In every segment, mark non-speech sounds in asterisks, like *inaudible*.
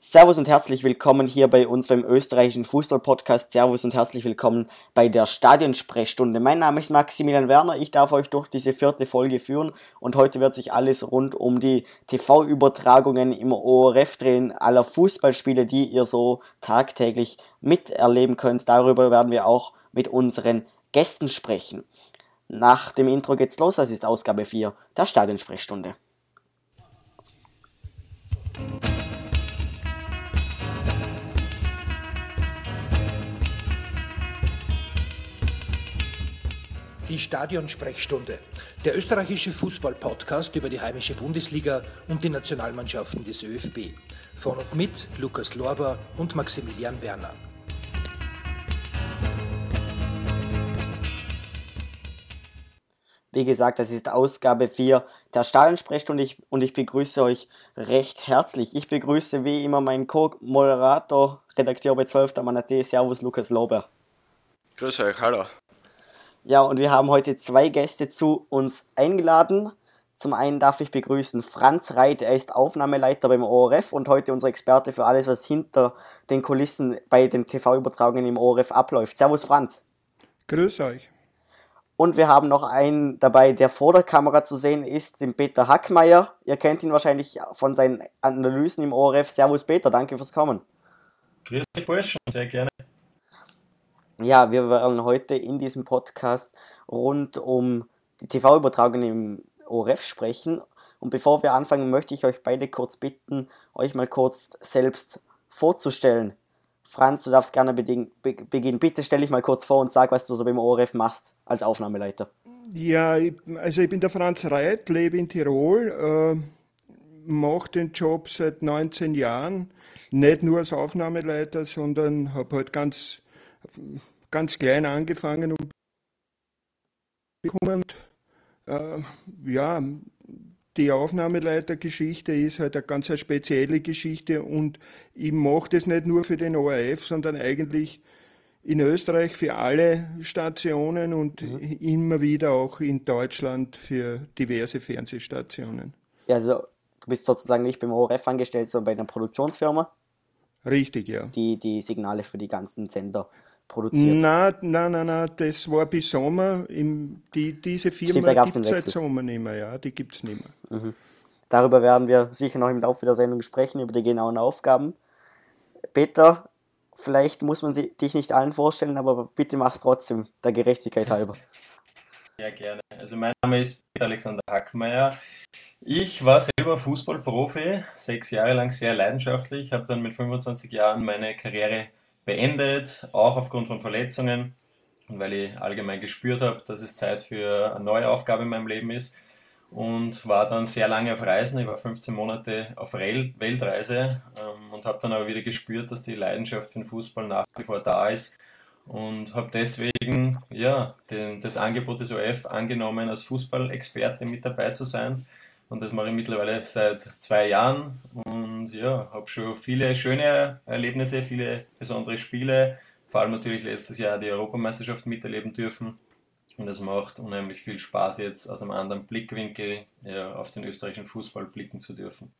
Servus und herzlich willkommen hier bei uns beim österreichischen Fußball-Podcast. Servus und herzlich willkommen bei der Stadionsprechstunde. Mein Name ist Maximilian Werner. Ich darf euch durch diese vierte Folge führen und heute wird sich alles rund um die TV-Übertragungen im ORF drehen, aller Fußballspiele, die ihr so tagtäglich miterleben könnt. Darüber werden wir auch mit unseren Gästen sprechen. Nach dem Intro geht's los. Das ist Ausgabe 4 der Stadionsprechstunde. Die Stadionsprechstunde, der österreichische Fußball-Podcast über die heimische Bundesliga und die Nationalmannschaften des ÖFB. Von und mit Lukas Lorber und Maximilian Werner. Wie gesagt, das ist Ausgabe 4 der Stadionsprechstunde und ich, und ich begrüße euch recht herzlich. Ich begrüße wie immer meinen Co-Moderator, Redakteur bei 12. Manate, Servus Lukas Lober. Grüß euch, hallo. Ja, und wir haben heute zwei Gäste zu uns eingeladen. Zum einen darf ich begrüßen Franz Reit, er ist Aufnahmeleiter beim ORF und heute unser Experte für alles, was hinter den Kulissen bei den TV-Übertragungen im ORF abläuft. Servus Franz. Grüß euch. Und wir haben noch einen dabei, der vor der Kamera zu sehen ist, den Peter Hackmeier. Ihr kennt ihn wahrscheinlich von seinen Analysen im ORF. Servus Peter, danke fürs Kommen. Grüß dich Burschen, sehr gerne. Ja, wir werden heute in diesem Podcast rund um die TV-Übertragung im ORF sprechen. Und bevor wir anfangen, möchte ich euch beide kurz bitten, euch mal kurz selbst vorzustellen. Franz, du darfst gerne beginnen. Bitte stell dich mal kurz vor und sag, was du so beim ORF machst als Aufnahmeleiter. Ja, also ich bin der Franz Reit, lebe in Tirol, äh, mache den Job seit 19 Jahren, nicht nur als Aufnahmeleiter, sondern habe halt ganz ganz klein angefangen und bekommen. Äh, ja, die Aufnahmeleitergeschichte ist halt eine ganz eine spezielle Geschichte und ich mache das nicht nur für den ORF, sondern eigentlich in Österreich für alle Stationen und mhm. immer wieder auch in Deutschland für diverse Fernsehstationen. Ja, also du bist sozusagen nicht beim ORF angestellt, sondern bei einer Produktionsfirma? Richtig, ja. Die die Signale für die ganzen Sender produziert? Nein, nein, nein, nein, das war bis Sommer. Im, die, diese Firma gibt es seit Sommer nicht mehr, ja, die gibt es nicht mehr. Mhm. Darüber werden wir sicher noch im Laufe der Sendung sprechen, über die genauen Aufgaben. Peter, vielleicht muss man dich nicht allen vorstellen, aber bitte mach es trotzdem, der Gerechtigkeit halber. Sehr gerne. Also mein Name ist Peter Alexander Hackmeier. Ich war selber Fußballprofi, sechs Jahre lang sehr leidenschaftlich, habe dann mit 25 Jahren meine Karriere beendet, auch aufgrund von Verletzungen und weil ich allgemein gespürt habe, dass es Zeit für eine neue Aufgabe in meinem Leben ist und war dann sehr lange auf Reisen. Ich war 15 Monate auf Weltreise ähm, und habe dann aber wieder gespürt, dass die Leidenschaft für den Fußball nach wie vor da ist und habe deswegen ja, den, das Angebot des OF angenommen, als Fußballexperte mit dabei zu sein. Und das mache ich mittlerweile seit zwei Jahren und ja, habe schon viele schöne Erlebnisse, viele besondere Spiele, vor allem natürlich letztes Jahr die Europameisterschaft miterleben dürfen. Und es macht unheimlich viel Spaß, jetzt aus einem anderen Blickwinkel ja, auf den österreichischen Fußball blicken zu dürfen.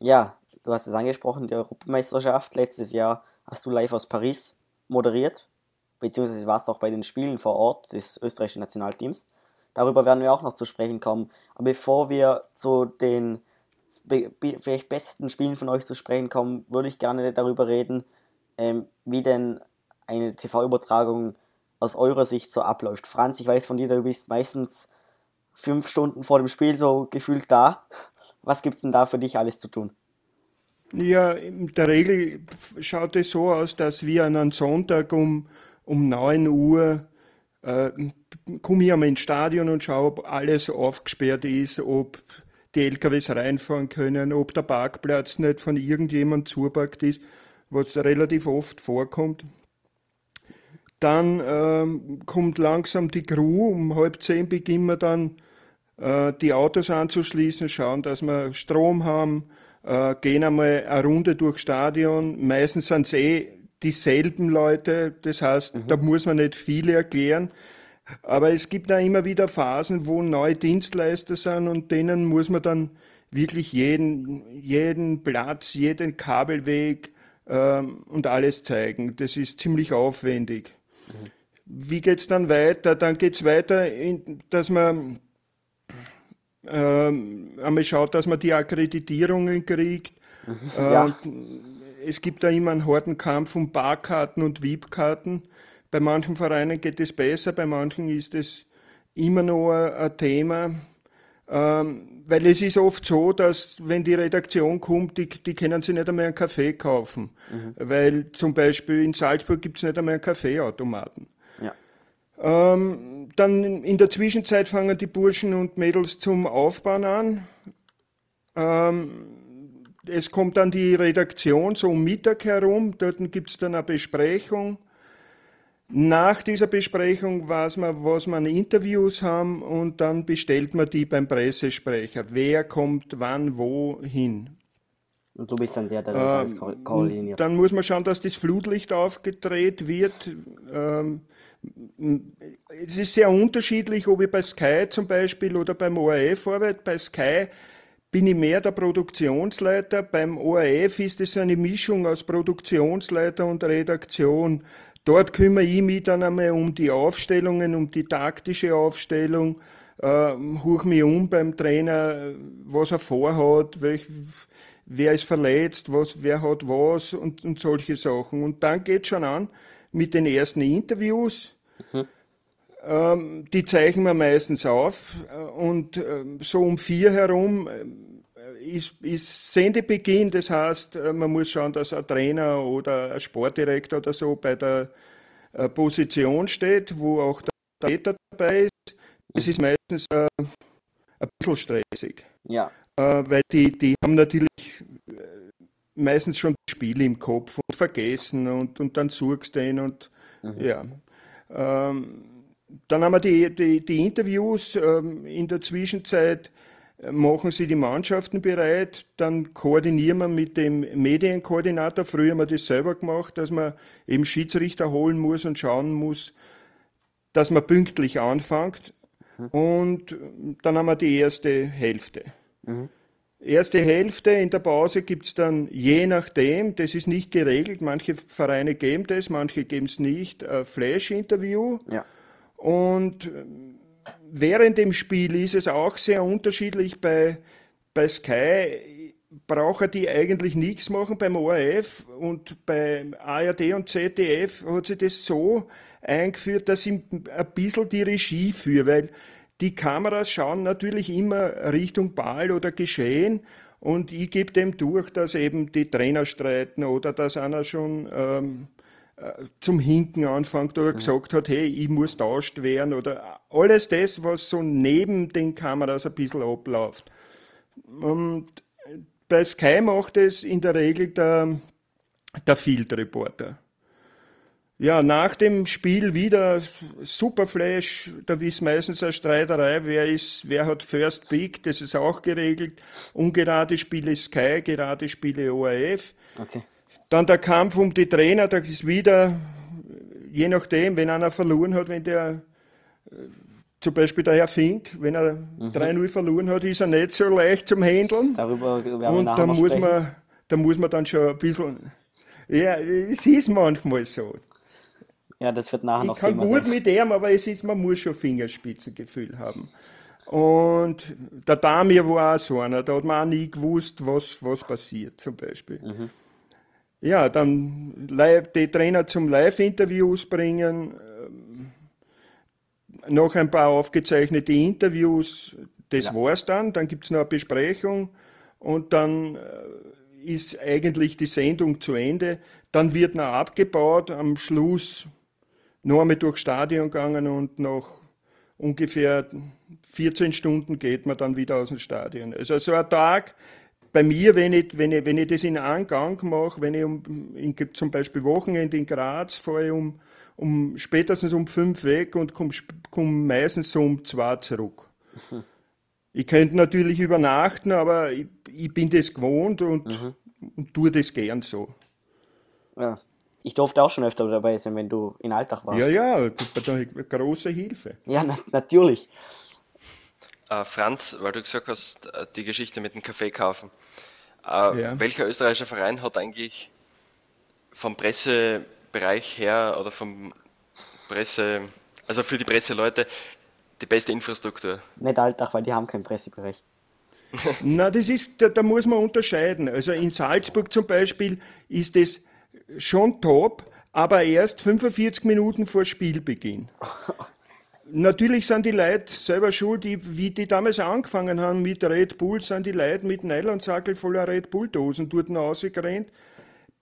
Ja, du hast es angesprochen, die Europameisterschaft. Letztes Jahr hast du live aus Paris moderiert, beziehungsweise warst auch bei den Spielen vor Ort des österreichischen Nationalteams. Darüber werden wir auch noch zu sprechen kommen. Aber bevor wir zu den vielleicht besten Spielen von euch zu sprechen kommen, würde ich gerne darüber reden, ähm, wie denn eine TV-Übertragung aus eurer Sicht so abläuft. Franz, ich weiß von dir, du bist meistens fünf Stunden vor dem Spiel so gefühlt da. Was gibt es denn da für dich alles zu tun? Ja, in der Regel schaut es so aus, dass wir an einem Sonntag um, um 9 Uhr äh, komme ich ins Stadion und schaue, ob alles aufgesperrt ist, ob die LKWs reinfahren können, ob der Parkplatz nicht von irgendjemandem zuparkt ist, was relativ oft vorkommt. Dann ähm, kommt langsam die Crew, um halb zehn beginnen wir dann äh, die Autos anzuschließen, schauen, dass wir Strom haben, äh, gehen einmal eine Runde durchs Stadion. Meistens sind es eh dieselben Leute, das heißt, mhm. da muss man nicht viel erklären. Aber es gibt auch immer wieder Phasen, wo neue Dienstleister sind und denen muss man dann wirklich jeden, jeden Platz, jeden Kabelweg ähm, und alles zeigen. Das ist ziemlich aufwendig. Mhm. Wie geht es dann weiter? Dann geht es weiter, in, dass man ähm, einmal schaut, dass man die Akkreditierungen kriegt. Mhm. Ja. Äh, es gibt da immer einen harten Kampf um Barkarten und VIP-Karten. Bei manchen Vereinen geht es besser, bei manchen ist es immer noch ein Thema. Ähm, weil es ist oft so, dass wenn die Redaktion kommt, die, die können sich nicht einmal einen Kaffee kaufen. Mhm. Weil zum Beispiel in Salzburg gibt es nicht einmal einen Kaffeeautomaten. Ja. Ähm, dann in der Zwischenzeit fangen die Burschen und Mädels zum Aufbauen an. Ähm, es kommt dann die Redaktion so um Mittag herum, dort gibt es dann eine Besprechung. Nach dieser Besprechung weiß man, was man Interviews haben und dann bestellt man die beim Pressesprecher. Wer kommt wann wohin? Und du bist dann der, der alles ähm, koordiniert. Dann muss man schauen, dass das Flutlicht aufgedreht wird. Ähm, es ist sehr unterschiedlich, ob ich bei Sky zum Beispiel oder beim ORF arbeite. Bei Sky bin ich mehr der Produktionsleiter. Beim ORF ist es eine Mischung aus Produktionsleiter und Redaktion. Dort kümmere ich mich dann einmal um die Aufstellungen, um die taktische Aufstellung, äh, hoch mich um beim Trainer, was er vorhat, welch, wer ist verletzt, was, wer hat was und, und solche Sachen. Und dann geht schon an mit den ersten Interviews. Mhm. Ähm, die zeichnen wir meistens auf und äh, so um vier herum ist, ist Sendebeginn, das heißt, äh, man muss schauen, dass ein Trainer oder ein Sportdirektor oder so bei der äh, Position steht, wo auch der Täter dabei ist. Es ist meistens äh, ein bisschen stressig. Ja. Äh, weil die, die haben natürlich äh, meistens schon die Spiele im Kopf und vergessen und, und dann suchst du ihn und mhm. ja. Ähm, dann haben wir die, die, die Interviews ähm, in der Zwischenzeit machen Sie die Mannschaften bereit, dann koordinieren wir mit dem Medienkoordinator. Früher haben wir das selber gemacht, dass man eben Schiedsrichter holen muss und schauen muss, dass man pünktlich anfängt. Mhm. Und dann haben wir die erste Hälfte. Mhm. Erste Hälfte in der Pause gibt es dann je nachdem, das ist nicht geregelt, manche Vereine geben das, manche geben es nicht, ein Flash-Interview. Ja. Und während dem Spiel ist es auch sehr unterschiedlich. Bei, bei Sky brauchen die eigentlich nichts machen beim ORF und bei ARD und ZDF hat sich das so eingeführt, dass ich ein bisschen die Regie führe, weil die Kameras schauen natürlich immer Richtung Ball oder Geschehen und ich gebe dem durch, dass eben die Trainer streiten oder dass einer schon ähm, zum Hinken anfängt oder gesagt hat, hey, ich muss tauscht werden oder alles das, was so neben den Kameras ein bisschen abläuft. Und bei Sky macht es in der Regel der, der Field Reporter. Ja, nach dem Spiel wieder Superflash, da ist meistens eine Streiterei, wer ist, wer hat First Pick, das ist auch geregelt. Ungerade Spiele Sky, gerade Spiele ORF. Okay. Dann der Kampf um die Trainer, da ist wieder, je nachdem, wenn einer verloren hat, wenn der, äh, zum Beispiel der Herr Fink, wenn er mhm. 3-0 verloren hat, ist er nicht so leicht zum Handeln. Darüber werden wir Und da muss, man, da muss man dann schon ein bisschen, ja, es ist manchmal so. Ja, das wird nachher ich noch Ich kann Thema gut sein. mit ihm, aber es ist, man muss schon Fingerspitzengefühl haben. Und der Damir war auch so einer, da hat man auch nie gewusst, was, was passiert, zum Beispiel. Mhm. Ja, dann die Trainer zum Live-Interviews bringen, ähm, noch ein paar aufgezeichnete Interviews, das ja. war's dann. Dann gibt es noch eine Besprechung und dann äh, ist eigentlich die Sendung zu Ende. Dann wird noch abgebaut, am Schluss noch einmal durchs Stadion gegangen und nach ungefähr 14 Stunden geht man dann wieder aus dem Stadion. Also so ein Tag bei mir, wenn ich, wenn ich, wenn ich das in einen Gang mache, wenn ich um, in, zum Beispiel Wochenende in Graz fahre ich um, um spätestens um fünf weg und komme komm meistens so um zwei zurück. Ich könnte natürlich übernachten, aber ich, ich bin das gewohnt und, mhm. und tue das gern so. Ja. Ich durfte auch schon öfter dabei sein, wenn du in Alltag warst. Ja, ja, das war eine große Hilfe. Ja, na, natürlich. Äh, Franz, weil du gesagt hast, äh, die Geschichte mit dem Kaffee kaufen. Äh, ja. Welcher österreichische Verein hat eigentlich vom Pressebereich her oder vom Presse, also für die Presseleute, die beste Infrastruktur? Nicht Alltag, weil die haben keinen Pressebereich. *laughs* Na, das ist, da, da, muss man unterscheiden. Also in Salzburg zum Beispiel ist es schon top, aber erst 45 Minuten vor Spielbeginn. *laughs* Natürlich sind die Leute selber schuld, die, wie die damals angefangen haben mit Red Bull, sind die Leute mit Nylonsackel voller Red Bull-Dosen dort rausgerannt,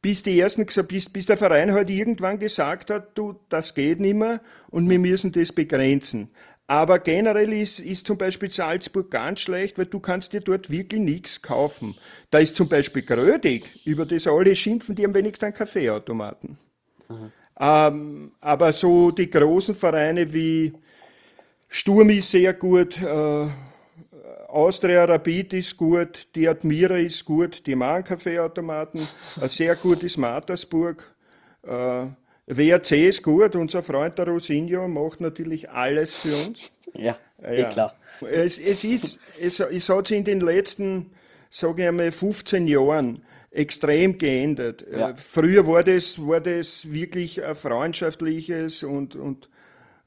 bis die ersten, bis, bis der Verein halt irgendwann gesagt hat, du, das geht nicht mehr und wir müssen das begrenzen. Aber generell ist, ist zum Beispiel Salzburg ganz schlecht, weil du kannst dir dort wirklich nichts kaufen. Da ist zum Beispiel Grödig, über das alle schimpfen, die haben wenigstens einen Kaffeeautomaten. Ähm, aber so die großen Vereine wie Sturm ist sehr gut, äh, Austria Rapid ist gut, die Admira ist gut, die machen Kaffeeautomaten, ein sehr gut ist Mattersburg. Äh, WRC ist gut, unser Freund der Rosinho macht natürlich alles für uns. Ja, eh ja. klar. Es, es, ist, es, es hat sich in den letzten, sage ich einmal, 15 Jahren extrem geändert. Ja. Äh, früher war das, war das wirklich ein freundschaftliches und, und,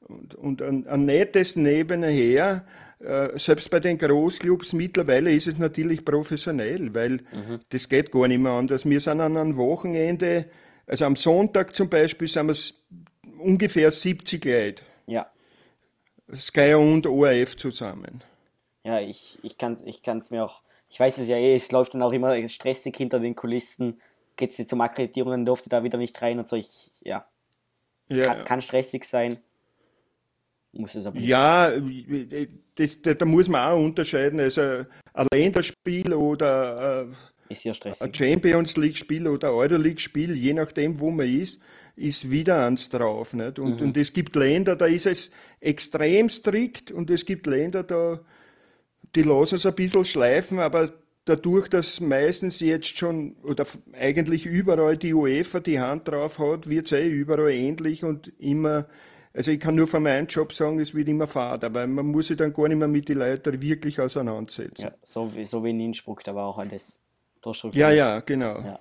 und, und ein, ein nettes Nebenher. Äh, selbst bei den Großclubs mittlerweile ist es natürlich professionell, weil mhm. das geht gar nicht mehr anders. Wir sind an einem Wochenende also am Sonntag zum Beispiel sind wir ungefähr 70 Leute. Ja. Sky und ORF zusammen. Ja, ich, ich kann es ich kann's mir auch, ich weiß es ja eh, es läuft dann auch immer stressig hinter den Kulissen. Geht es jetzt um Akkreditierungen, durfte da wieder nicht rein und so. Ich, ja. ja. Kann, kann stressig sein. Muss es aber. Ja, das, da, da muss man auch unterscheiden. Also ein Länderspiel oder äh. Ein Champions League-Spiel oder Euroleague-Spiel, je nachdem, wo man ist, ist wieder eins drauf. Nicht? Und, mhm. und es gibt Länder, da ist es extrem strikt und es gibt Länder, da, die lassen es ein bisschen schleifen, aber dadurch, dass meistens jetzt schon oder eigentlich überall die UEFA die Hand drauf hat, wird es eh überall ähnlich und immer, also ich kann nur von meinem Job sagen, es wird immer fad, aber man muss sich dann gar nicht mehr mit den Leuten wirklich auseinandersetzen. Ja, so wie, so wie in Innsbruck, da war auch alles ja, ja, genau. Ja.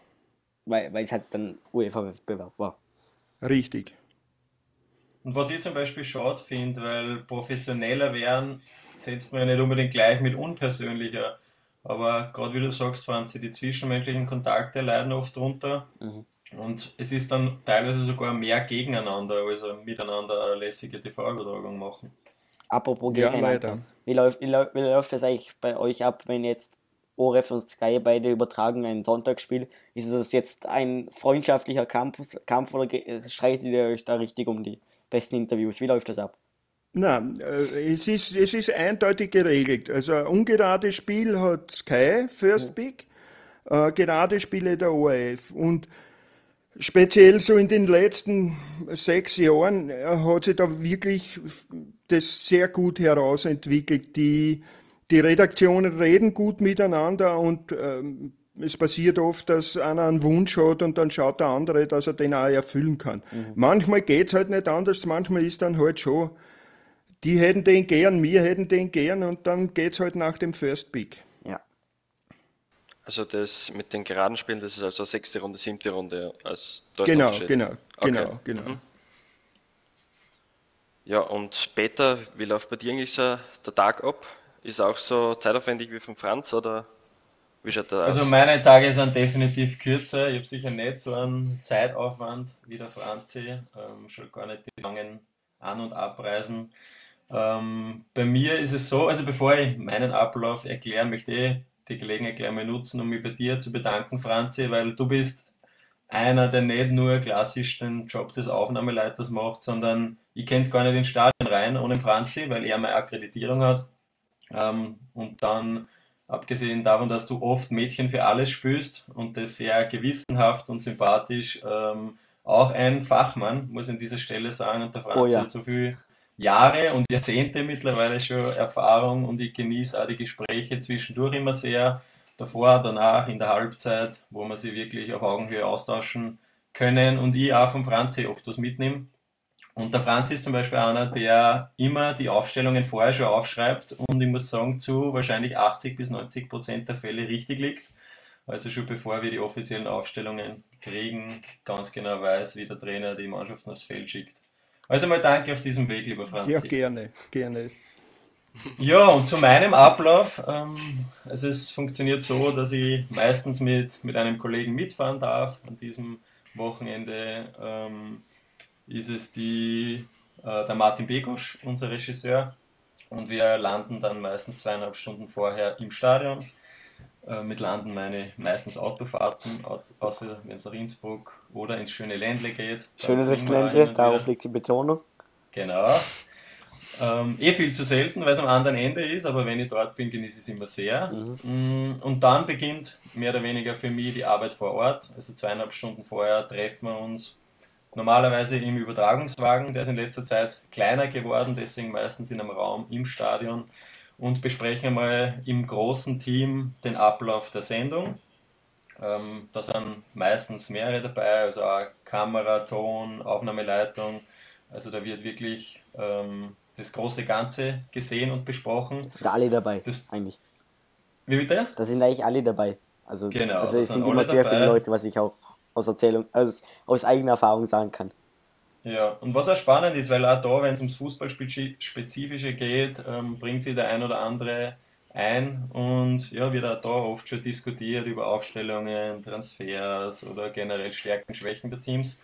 Weil, weil es halt dann UEFA-Wettbewerb war. Richtig. Und was ich zum Beispiel schade finde, weil professioneller werden, setzt man ja nicht unbedingt gleich mit unpersönlicher. Aber gerade wie du sagst, Franzi, die zwischenmenschlichen Kontakte leiden oft drunter. Mhm. Und es ist dann teilweise sogar mehr gegeneinander, also miteinander eine lässige TV-Übertragung machen. Apropos gegeneinander. Ja, wie, läuft, wie, läuft, wie läuft das eigentlich bei euch ab, wenn jetzt ORF und Sky beide übertragen ein Sonntagsspiel. Ist es jetzt ein freundschaftlicher Kampf, Kampf oder streitet ihr euch da richtig um die besten Interviews? Wie läuft das ab? Na, äh, es ist, es ist eindeutig geregelt. Also ein ungerades Spiel hat Sky First Pick, äh, gerade Spiele der ORF. Und speziell so in den letzten sechs Jahren äh, hat sich da wirklich das sehr gut herausentwickelt. Die die Redaktionen reden gut miteinander und ähm, es passiert oft, dass einer einen Wunsch hat und dann schaut der andere, dass er den auch erfüllen kann. Mhm. Manchmal geht es halt nicht anders, manchmal ist dann halt schon, die hätten den gern, wir hätten den gern und dann geht es halt nach dem First Pick. Also das mit den geraden Spielen, das ist also sechste Runde, siebte Runde als Genau, genau, okay. genau, genau. Mhm. Ja, und Peter, wie läuft bei dir eigentlich so der Tag ab? Ist auch so zeitaufwendig wie von Franz oder wie schaut das Also meine Tage sind definitiv kürzer. Ich habe sicher nicht so einen Zeitaufwand wie der Franzi. Ähm, schon gar nicht die langen An- und Abreisen. Ähm, bei mir ist es so, also bevor ich meinen Ablauf erkläre, möchte ich die Gelegenheit gleich mal nutzen, um mich bei dir zu bedanken, Franzi, weil du bist einer, der nicht nur klassisch den Job des Aufnahmeleiters macht, sondern ich kennt gar nicht den Stadion rein ohne Franzi, weil er meine Akkreditierung hat. Ähm, und dann, abgesehen davon, dass du oft Mädchen für alles spürst und das sehr gewissenhaft und sympathisch, ähm, auch ein Fachmann, muss ich an dieser Stelle sagen, und der Franz oh, ja. hat so viele Jahre und Jahrzehnte mittlerweile schon Erfahrung und ich genieße auch die Gespräche zwischendurch immer sehr, davor, danach, in der Halbzeit, wo man sie wirklich auf Augenhöhe austauschen können und ich auch von Franzi oft was mitnehme. Und der Franz ist zum Beispiel einer, der immer die Aufstellungen vorher schon aufschreibt und ich muss sagen, zu wahrscheinlich 80 bis 90 Prozent der Fälle richtig liegt. Also schon bevor wir die offiziellen Aufstellungen kriegen, ganz genau weiß, wie der Trainer die Mannschaften aufs Feld schickt. Also mal danke auf diesem Weg, lieber Franz. Ja, gerne, gerne. Ja, und zu meinem Ablauf. Ähm, also es funktioniert so, dass ich meistens mit, mit einem Kollegen mitfahren darf. An diesem Wochenende ähm, ist es die, äh, der Martin Begosch, unser Regisseur. Und wir landen dann meistens zweieinhalb Stunden vorher im Stadion. Äh, mit Landen meine meistens Autofahrten, außer wenn es nach Innsbruck oder ins schöne Ländle geht. Schönes Ländle, darauf liegt die Betonung. Genau. Ähm, eh viel zu selten, weil es am anderen Ende ist, aber wenn ich dort bin, genieße ich es immer sehr. Mhm. Mm, und dann beginnt mehr oder weniger für mich die Arbeit vor Ort. Also zweieinhalb Stunden vorher treffen wir uns normalerweise im Übertragungswagen. Der ist in letzter Zeit kleiner geworden, deswegen meistens in einem Raum im Stadion und besprechen einmal im großen Team den Ablauf der Sendung. Ähm, da sind meistens mehrere dabei, also auch Kamera, Ton, Aufnahmeleitung. Also da wird wirklich ähm, das große Ganze gesehen und besprochen. Da sind alle dabei, das, eigentlich. Wie bitte? Da sind eigentlich alle dabei. Also, genau, also es sind immer sehr dabei. viele Leute, was ich auch aus Erzählung, aus, aus eigener Erfahrung sagen kann. Ja, und was auch spannend ist, weil auch da, wenn es ums Fußballspezifische geht, ähm, bringt sich der ein oder andere ein und ja, wird auch da oft schon diskutiert über Aufstellungen, Transfers oder generell Stärken, Schwächen der Teams.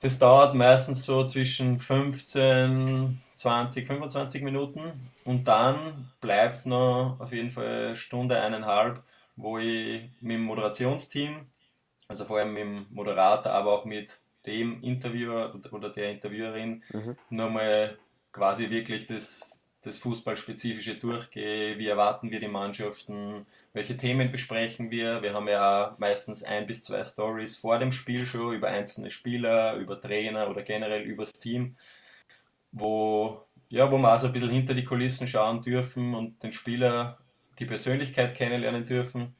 Das dauert meistens so zwischen 15, 20, 25 Minuten und dann bleibt noch auf jeden Fall eine Stunde, eineinhalb, wo ich mit dem Moderationsteam, also vor allem mit dem Moderator, aber auch mit dem Interviewer oder der Interviewerin mhm. nochmal quasi wirklich das, das Fußballspezifische durchgehe. Wie erwarten wir die Mannschaften? Welche Themen besprechen wir? Wir haben ja meistens ein bis zwei Stories vor dem Spiel schon über einzelne Spieler, über Trainer oder generell übers Team, wo, ja, wo wir also ein bisschen hinter die Kulissen schauen dürfen und den Spieler die Persönlichkeit kennenlernen dürfen.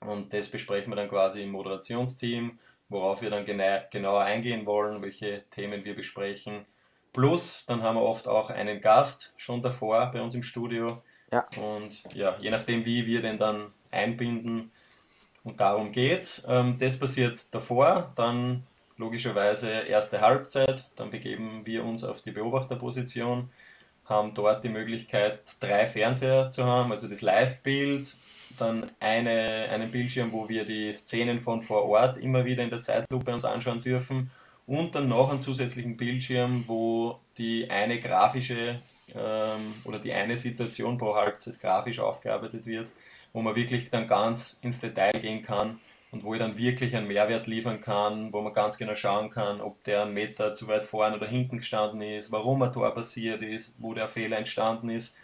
Und das besprechen wir dann quasi im Moderationsteam worauf wir dann genauer eingehen wollen, welche Themen wir besprechen. Plus, dann haben wir oft auch einen Gast schon davor bei uns im Studio. Ja. Und ja, je nachdem, wie wir den dann einbinden, und darum geht's. Ähm, das passiert davor, dann logischerweise erste Halbzeit, dann begeben wir uns auf die Beobachterposition, haben dort die Möglichkeit, drei Fernseher zu haben, also das Live-Bild, dann eine, einen Bildschirm, wo wir die Szenen von vor Ort immer wieder in der Zeitlupe uns anschauen dürfen. Und dann noch einen zusätzlichen Bildschirm, wo die eine grafische ähm, oder die eine Situation pro Halbzeit grafisch aufgearbeitet wird, wo man wirklich dann ganz ins Detail gehen kann und wo ich dann wirklich einen Mehrwert liefern kann, wo man ganz genau schauen kann, ob der einen Meter zu weit vorne oder hinten gestanden ist, warum ein Tor passiert ist, wo der Fehler entstanden ist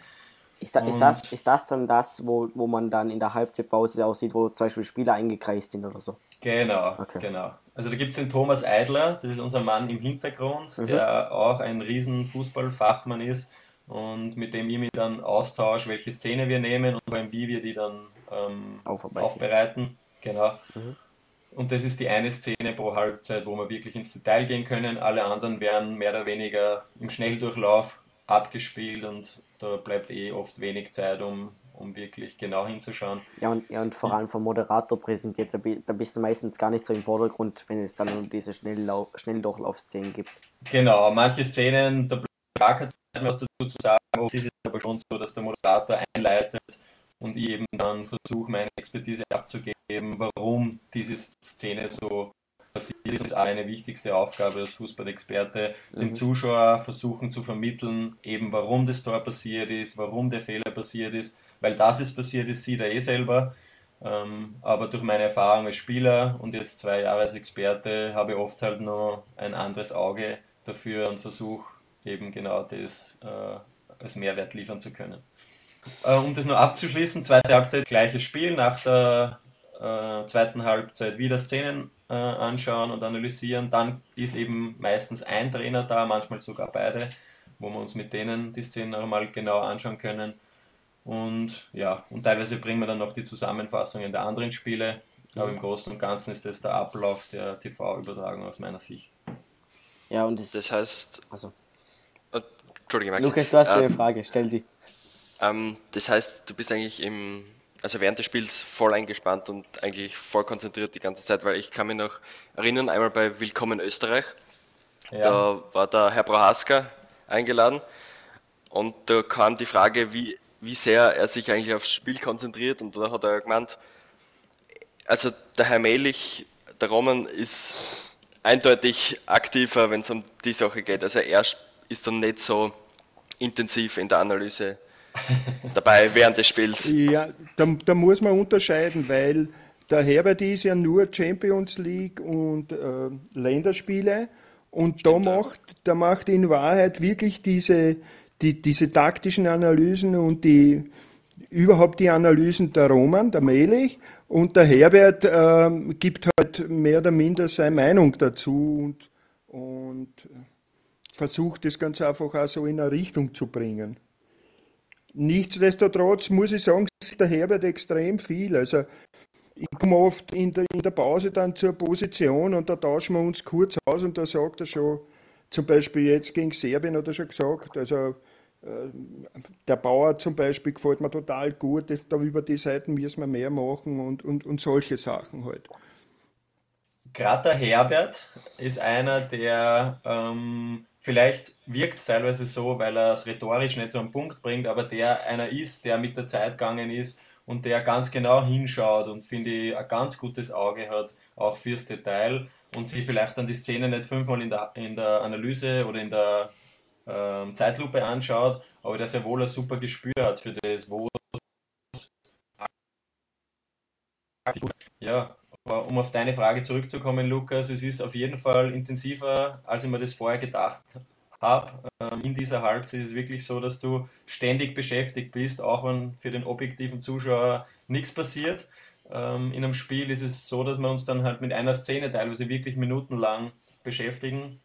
ist, da, ist, das, ist das dann das, wo, wo man dann in der Halbzeitpause aussieht, wo zum Beispiel Spieler eingekreist sind oder so? Genau, okay. genau. Also da gibt es den Thomas Eidler, das ist unser Mann im Hintergrund, mhm. der auch ein riesen Fußballfachmann ist und mit dem ich mich dann austausche, welche Szene wir nehmen und allem wie wir die dann ähm, aufbereiten. Genau. Mhm. Und das ist die eine Szene pro Halbzeit, wo wir wirklich ins Detail gehen können. Alle anderen werden mehr oder weniger im Schnelldurchlauf abgespielt und da bleibt eh oft wenig Zeit, um, um wirklich genau hinzuschauen. Ja und, ja, und vor allem vom Moderator präsentiert, da, da bist du meistens gar nicht so im Vordergrund, wenn es dann um diese Schnelldurchlaufszenen gibt. Genau, manche Szenen, da bleibt gar keine Zeit mehr was dazu zu sagen, oft ist es aber schon so, dass der Moderator einleitet und ich eben dann versuche, meine Expertise abzugeben, warum diese Szene so passiert ist, eine wichtigste Aufgabe als Fußballexperte, mhm. den Zuschauer versuchen zu vermitteln, eben warum das Tor passiert ist, warum der Fehler passiert ist, weil das ist passiert ist, sieht er eh selber. Ähm, aber durch meine Erfahrung als Spieler und jetzt zwei Jahre als Experte habe ich oft halt noch ein anderes Auge dafür und versuche eben genau das äh, als Mehrwert liefern zu können. Äh, um das noch abzuschließen, zweite Halbzeit, gleiches Spiel, nach der äh, zweiten Halbzeit wieder Szenen äh, anschauen und analysieren. Dann ist eben meistens ein Trainer da, manchmal sogar beide, wo wir uns mit denen die Szenen nochmal genau anschauen können. Und ja, und teilweise bringen wir dann noch die Zusammenfassungen der anderen Spiele. Aber im Großen und Ganzen ist das der Ablauf der TV-Übertragung aus meiner Sicht. Ja, und das, das heißt. Also. Oh, Entschuldige, Max. Lukas, du hast eine ähm, Frage, stell sie. Ähm, das heißt, du bist eigentlich im, also während des Spiels voll eingespannt und eigentlich voll konzentriert die ganze Zeit, weil ich kann mich noch erinnern, einmal bei Willkommen Österreich, ja. da war der Herr Prohaska eingeladen und da kam die Frage, wie, wie sehr er sich eigentlich aufs Spiel konzentriert und da hat er gemeint, also der Herr Melich, der Roman ist eindeutig aktiver, wenn es um die Sache geht. Also er ist dann nicht so intensiv in der Analyse *laughs* dabei während des Spiels. Ja, da, da, muss man unterscheiden, weil der Herbert ist ja nur Champions League und äh, Länderspiele und da macht, da macht in Wahrheit wirklich diese, die, diese taktischen Analysen und die überhaupt die Analysen der Roman, der Melich und der Herbert äh, gibt halt mehr oder minder seine Meinung dazu und, und versucht das ganz einfach auch so in eine Richtung zu bringen. Nichtsdestotrotz muss ich sagen, sieht der Herbert extrem viel. Also ich komme oft in der, in der Pause dann zur Position und da tauschen wir uns kurz aus und da sagt er schon, zum Beispiel jetzt gegen Serbien hat er schon gesagt, also äh, der Bauer zum Beispiel gefällt mir total gut, da über die Seiten müssen wir mehr machen und, und, und solche Sachen halt. Gerade der Herbert ist einer, der ähm, Vielleicht wirkt es teilweise so, weil er es rhetorisch nicht so einen Punkt bringt, aber der einer ist, der mit der Zeit gegangen ist und der ganz genau hinschaut und finde ich ein ganz gutes Auge hat, auch fürs Detail und sich vielleicht dann die Szene nicht fünfmal in der, in der Analyse oder in der ähm, Zeitlupe anschaut, aber der sehr wohl ein super Gespür hat für das, wo ja, um auf deine Frage zurückzukommen, Lukas, es ist auf jeden Fall intensiver, als ich mir das vorher gedacht habe. Ähm, in dieser Halbzeit ist es wirklich so, dass du ständig beschäftigt bist, auch wenn für den objektiven Zuschauer nichts passiert. Ähm, in einem Spiel ist es so, dass wir uns dann halt mit einer Szene teilweise wirklich minutenlang beschäftigen.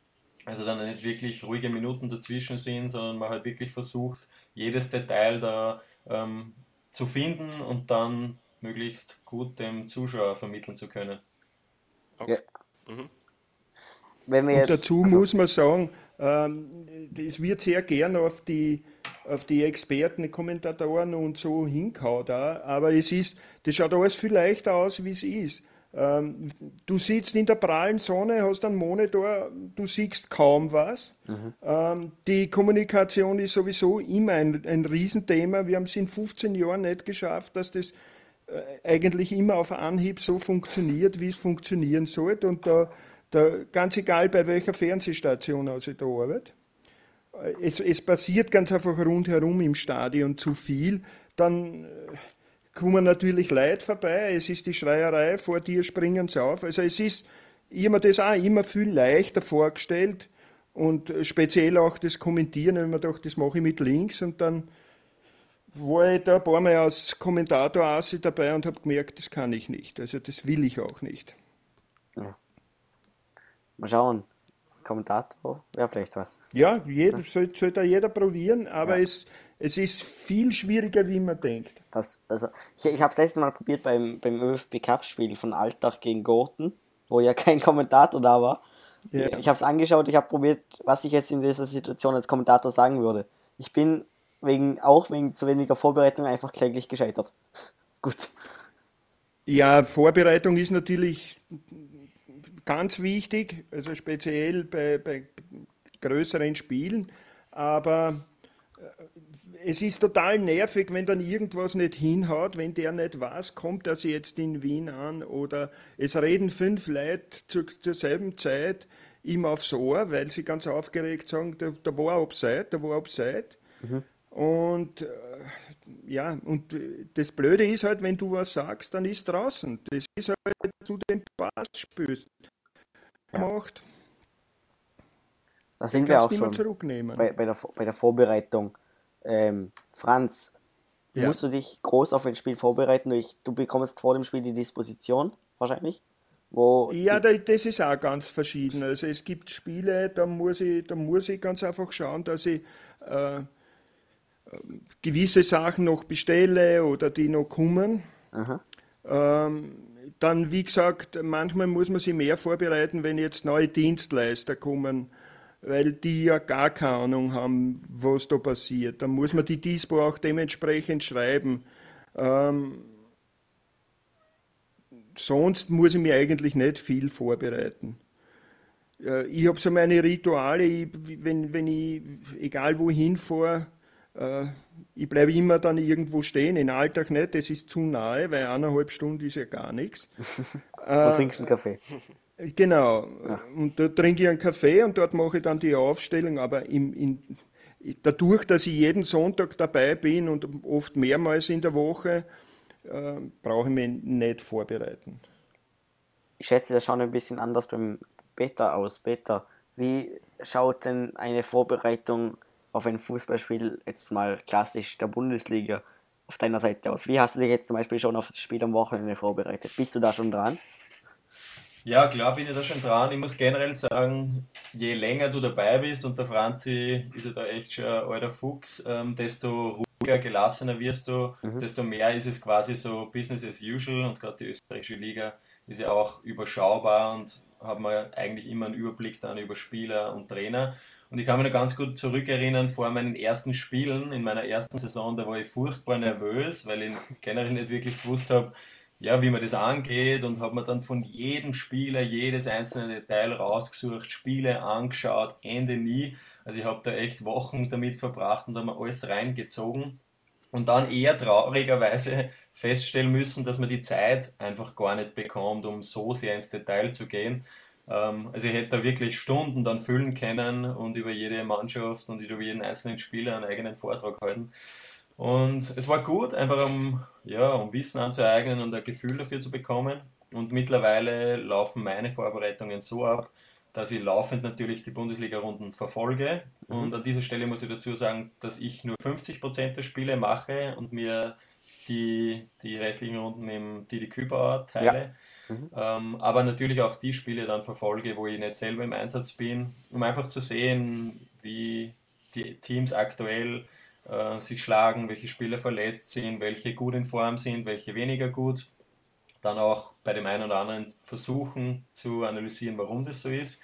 Also dann nicht wirklich ruhige Minuten dazwischen sind, sondern man halt wirklich versucht, jedes Detail da ähm, zu finden und dann möglichst gut dem Zuschauer vermitteln zu können. Okay. Ja. Mhm. Wenn wir Und dazu also, muss man sagen, ähm, es wird sehr gern auf die, auf die Experten, Kommentatoren und so hinkaut, aber es ist, das schaut alles viel leichter aus, wie es ist. Ähm, du sitzt in der prallen Sonne, hast einen Monitor, du siehst kaum was. Mhm. Ähm, die Kommunikation ist sowieso immer ein, ein Riesenthema. Wir haben es in 15 Jahren nicht geschafft, dass das eigentlich immer auf Anhieb so funktioniert, wie es funktionieren sollte. Und da, da ganz egal bei welcher Fernsehstation also da arbeite, äh, es, es passiert ganz einfach rundherum im Stadion zu viel, dann äh, kommen natürlich Leute vorbei, es ist die Schreierei, vor dir springen sie auf. Also es ist, ich habe mir das auch immer viel leichter vorgestellt und speziell auch das Kommentieren, wenn man doch das mache ich mit links und dann war ich da ein paar Mal als Kommentator Asi dabei und habe gemerkt, das kann ich nicht. Also das will ich auch nicht. Ja. Mal schauen. Kommentator wäre vielleicht was. Ja, jeder, soll, soll da jeder probieren, aber ja. es, es ist viel schwieriger, wie man denkt. Das, also, ich ich habe es letztes Mal probiert beim, beim ÖFB Cup-Spiel von Alltag gegen Gorten, wo ja kein Kommentator da war. Ja. Ich habe es angeschaut, ich habe probiert, was ich jetzt in dieser Situation als Kommentator sagen würde. Ich bin wegen, auch wegen zu weniger Vorbereitung einfach kläglich gescheitert. *laughs* Gut. Ja, Vorbereitung ist natürlich ganz wichtig, also speziell bei, bei größeren Spielen, aber äh, es ist total nervig, wenn dann irgendwas nicht hinhaut, wenn der nicht weiß, kommt das jetzt in Wien an oder es reden fünf Leute zur, zur selben Zeit ihm aufs Ohr, weil sie ganz aufgeregt sagen, da, da war Upside, da war Upside. Mhm. Und äh, ja, und das Blöde ist halt, wenn du was sagst, dann ist draußen. Das ist halt, wenn du den Pass spürst. Macht. Da sind wir auch schon bei, bei, der, bei der Vorbereitung. Ähm, Franz, ja. musst du dich groß auf ein Spiel vorbereiten? Ich, du bekommst vor dem Spiel die Disposition, wahrscheinlich? Wo ja, das ist auch ganz verschieden. Also es gibt Spiele, da muss ich, da muss ich ganz einfach schauen, dass ich äh, gewisse Sachen noch bestelle oder die noch kommen. Ähm, dann, wie gesagt, manchmal muss man sich mehr vorbereiten, wenn jetzt neue Dienstleister kommen. weil die ja gar keine Ahnung haben, was da passiert. Dann muss man die Dispo auch dementsprechend schreiben. Ähm, sonst muss ich mir eigentlich nicht viel vorbereiten. Äh, ich habe so meine Rituale, ich, wenn, wenn ich, egal wohin fahre, äh, ich bleibe immer dann irgendwo stehen, im Alltag nicht, das ist zu nahe, weil eineinhalb Stunden ist ja gar nichts. *laughs* und äh, trinkst einen Kaffee. Genau, Ach. und da trinke ich einen Kaffee und dort mache ich dann die Aufstellung, aber im, in, dadurch, dass ich jeden Sonntag dabei bin und oft mehrmals in der Woche, äh, brauche ich mich nicht vorbereiten. Ich schätze, das schaut ein bisschen anders beim Beta aus. Beta, wie schaut denn eine Vorbereitung auf ein Fußballspiel jetzt mal klassisch der Bundesliga auf deiner Seite aus? Wie hast du dich jetzt zum Beispiel schon auf das Spiel am Wochenende vorbereitet? Bist du da schon dran? Ja, klar bin ich da schon dran. Ich muss generell sagen, je länger du dabei bist, und der Franzi ist ja da echt schon ein alter Fuchs, ähm, desto ruhiger, gelassener wirst du, mhm. desto mehr ist es quasi so Business as usual und gerade die österreichische Liga ist ja auch überschaubar und hat man eigentlich immer einen Überblick dann über Spieler und Trainer. Und ich kann mich noch ganz gut zurückerinnern, vor meinen ersten Spielen in meiner ersten Saison, da war ich furchtbar nervös, weil ich generell nicht wirklich gewusst habe, ja, wie man das angeht und habe mir dann von jedem Spieler jedes einzelne Detail rausgesucht, Spiele angeschaut, Ende nie. Also ich habe da echt Wochen damit verbracht und habe mir alles reingezogen und dann eher traurigerweise feststellen müssen, dass man die Zeit einfach gar nicht bekommt, um so sehr ins Detail zu gehen. Ähm, also ich hätte da wirklich Stunden dann füllen können und über jede Mannschaft und über jeden einzelnen Spieler einen eigenen Vortrag halten. Und es war gut, einfach um, ja, um Wissen anzueignen und ein Gefühl dafür zu bekommen. Und mittlerweile laufen meine Vorbereitungen so ab, dass ich laufend natürlich die Bundesliga-Runden verfolge. Mhm. Und an dieser Stelle muss ich dazu sagen, dass ich nur 50% der Spiele mache und mir die, die restlichen Runden im Didi Kübauer teile. Ja. Mhm. Ähm, aber natürlich auch die Spiele dann verfolge, wo ich nicht selber im Einsatz bin, um einfach zu sehen, wie die Teams aktuell äh, sich schlagen, welche Spieler verletzt sind, welche gut in Form sind, welche weniger gut. Dann auch bei dem einen oder anderen versuchen zu analysieren, warum das so ist.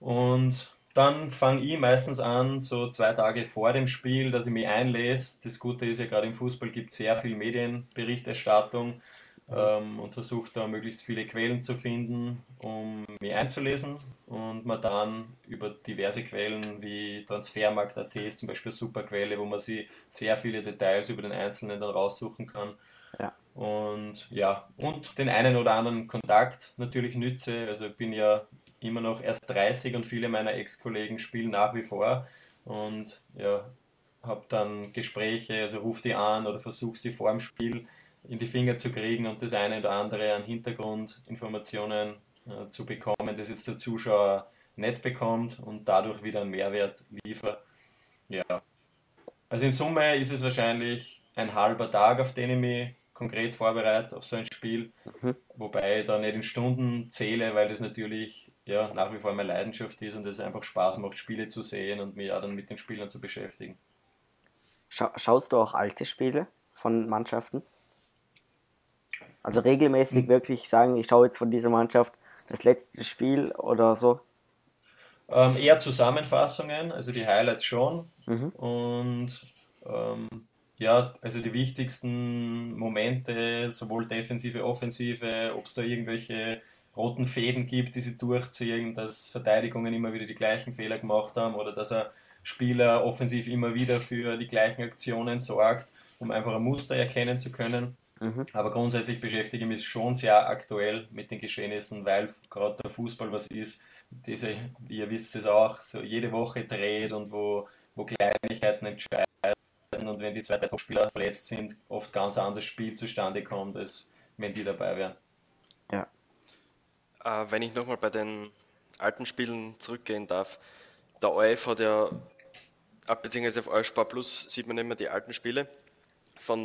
Und dann fange ich meistens an, so zwei Tage vor dem Spiel, dass ich mich einlese. Das Gute ist ja, gerade im Fußball gibt es sehr viel Medienberichterstattung ähm, und versuche da möglichst viele Quellen zu finden, um mich einzulesen und man dann über diverse Quellen wie Transfermarkt.at ist zum Beispiel eine super Quelle, wo man sich sehr viele Details über den Einzelnen dann raussuchen kann. Ja. Und ja, und den einen oder anderen Kontakt natürlich nütze. Also ich bin ja immer noch erst 30 und viele meiner Ex-Kollegen spielen nach wie vor. Und ja, habe dann Gespräche, also rufe die an oder versuche sie vor dem Spiel in die Finger zu kriegen und das eine oder andere an Hintergrundinformationen äh, zu bekommen, das jetzt der Zuschauer nicht bekommt und dadurch wieder einen Mehrwert liefert. Ja. Also in Summe ist es wahrscheinlich ein halber Tag, auf den ich mich konkret vorbereitet auf so ein Spiel, mhm. wobei ich da nicht in Stunden zähle, weil das natürlich ja, nach wie vor meine Leidenschaft ist und es einfach Spaß macht, Spiele zu sehen und mich auch dann mit den Spielern zu beschäftigen. Scha schaust du auch alte Spiele von Mannschaften? Also regelmäßig mhm. wirklich sagen, ich schaue jetzt von dieser Mannschaft das letzte Spiel oder so? Ähm, eher Zusammenfassungen, also die Highlights schon. Mhm. Und ähm, ja, also die wichtigsten Momente, sowohl defensive, offensive, ob es da irgendwelche roten Fäden gibt, die sie durchziehen, dass Verteidigungen immer wieder die gleichen Fehler gemacht haben oder dass ein Spieler offensiv immer wieder für die gleichen Aktionen sorgt, um einfach ein Muster erkennen zu können. Mhm. Aber grundsätzlich beschäftige ich mich schon sehr aktuell mit den Geschehnissen, weil gerade der Fußball was ist, diese, ihr wisst es auch, so jede Woche dreht und wo, wo Kleinigkeiten entscheiden und wenn die zwei Topspieler verletzt sind, oft ganz anderes Spiel zustande kommt, als wenn die dabei wären. Ja. Äh, wenn ich nochmal bei den alten Spielen zurückgehen darf, der ORF hat ja, beziehungsweise auf ORF Spar Plus sieht man immer die alten Spiele von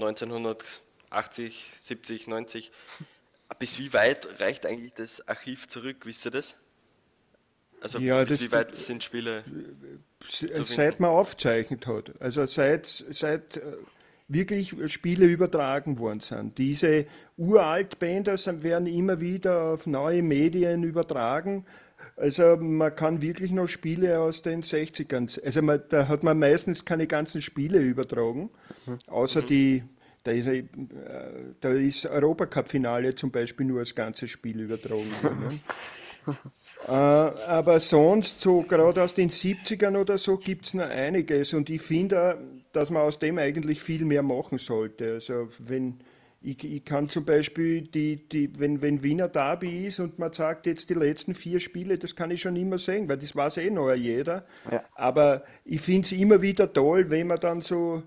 1980, 70, 90. Bis wie weit reicht eigentlich das Archiv zurück, wisst ihr das? Also ja, bis wie weit sind Spiele? Seit man aufzeichnet hat. Also seit, seit äh, wirklich Spiele übertragen worden sind. Diese Uraltbänder werden immer wieder auf neue Medien übertragen. Also man kann wirklich noch Spiele aus den 60ern, also man, da hat man meistens keine ganzen Spiele übertragen, außer die, da ist, äh, da ist Europacup-Finale zum Beispiel nur als ganzes Spiel übertragen worden. *laughs* Äh, aber sonst, so gerade aus den 70ern oder so, gibt es noch einiges. Und ich finde, dass man aus dem eigentlich viel mehr machen sollte. Also wenn ich, ich kann zum Beispiel, die, die, wenn, wenn Wiener Derby ist und man sagt jetzt die letzten vier Spiele, das kann ich schon immer sehen, weil das weiß eh noch jeder. Ja. Aber ich finde es immer wieder toll, wenn man dann so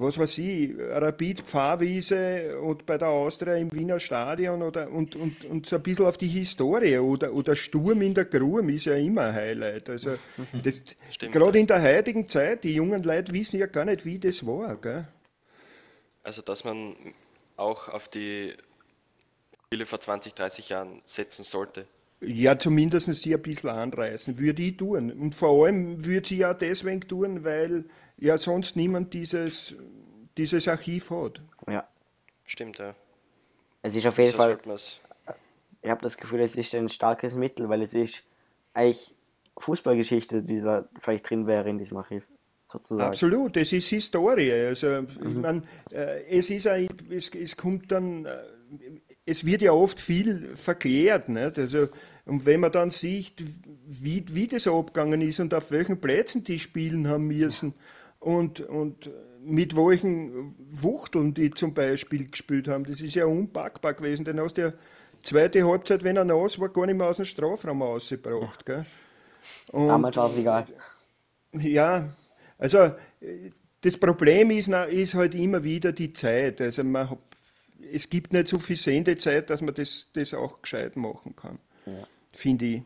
was weiß ich, Rapid Pfarrwiese und bei der Austria im Wiener Stadion oder, und, und, und so ein bisschen auf die Historie oder, oder Sturm in der Grum ist ja immer ein Highlight. Also *laughs* das, gerade in der heutigen Zeit, die jungen Leute wissen ja gar nicht, wie das war. Gell? Also dass man auch auf die Spiele vor 20, 30 Jahren setzen sollte. Ja, zumindest sie ein bisschen anreißen, würde ich tun. Und vor allem würde sie ja deswegen tun, weil ja sonst niemand dieses, dieses Archiv hat. Ja. Stimmt, ja. Es ist auf jeden so Fall, ich habe das Gefühl, es ist ein starkes Mittel, weil es ist eigentlich Fußballgeschichte, die da vielleicht drin wäre in diesem Archiv. Sozusagen. Absolut, es ist Historie. Also, mhm. ich mein, äh, es, ist ein, es, es kommt dann, äh, es wird ja oft viel verklärt. Nicht? Also, und wenn man dann sieht, wie, wie das abgegangen ist und auf welchen Plätzen die spielen haben müssen, ja und, und mit welchen Wuchteln die zum Beispiel gespielt haben. Das ist ja unpackbar gewesen, denn aus der zweiten Halbzeit, wenn er nass war, gar nicht mehr aus dem Strafraum rausgebracht. Gell? Und, Damals war es egal. Ja, also das Problem ist, ist halt immer wieder die Zeit. Also man, es gibt nicht so viel Sendezeit, dass man das, das auch gescheit machen kann, ja. finde ich.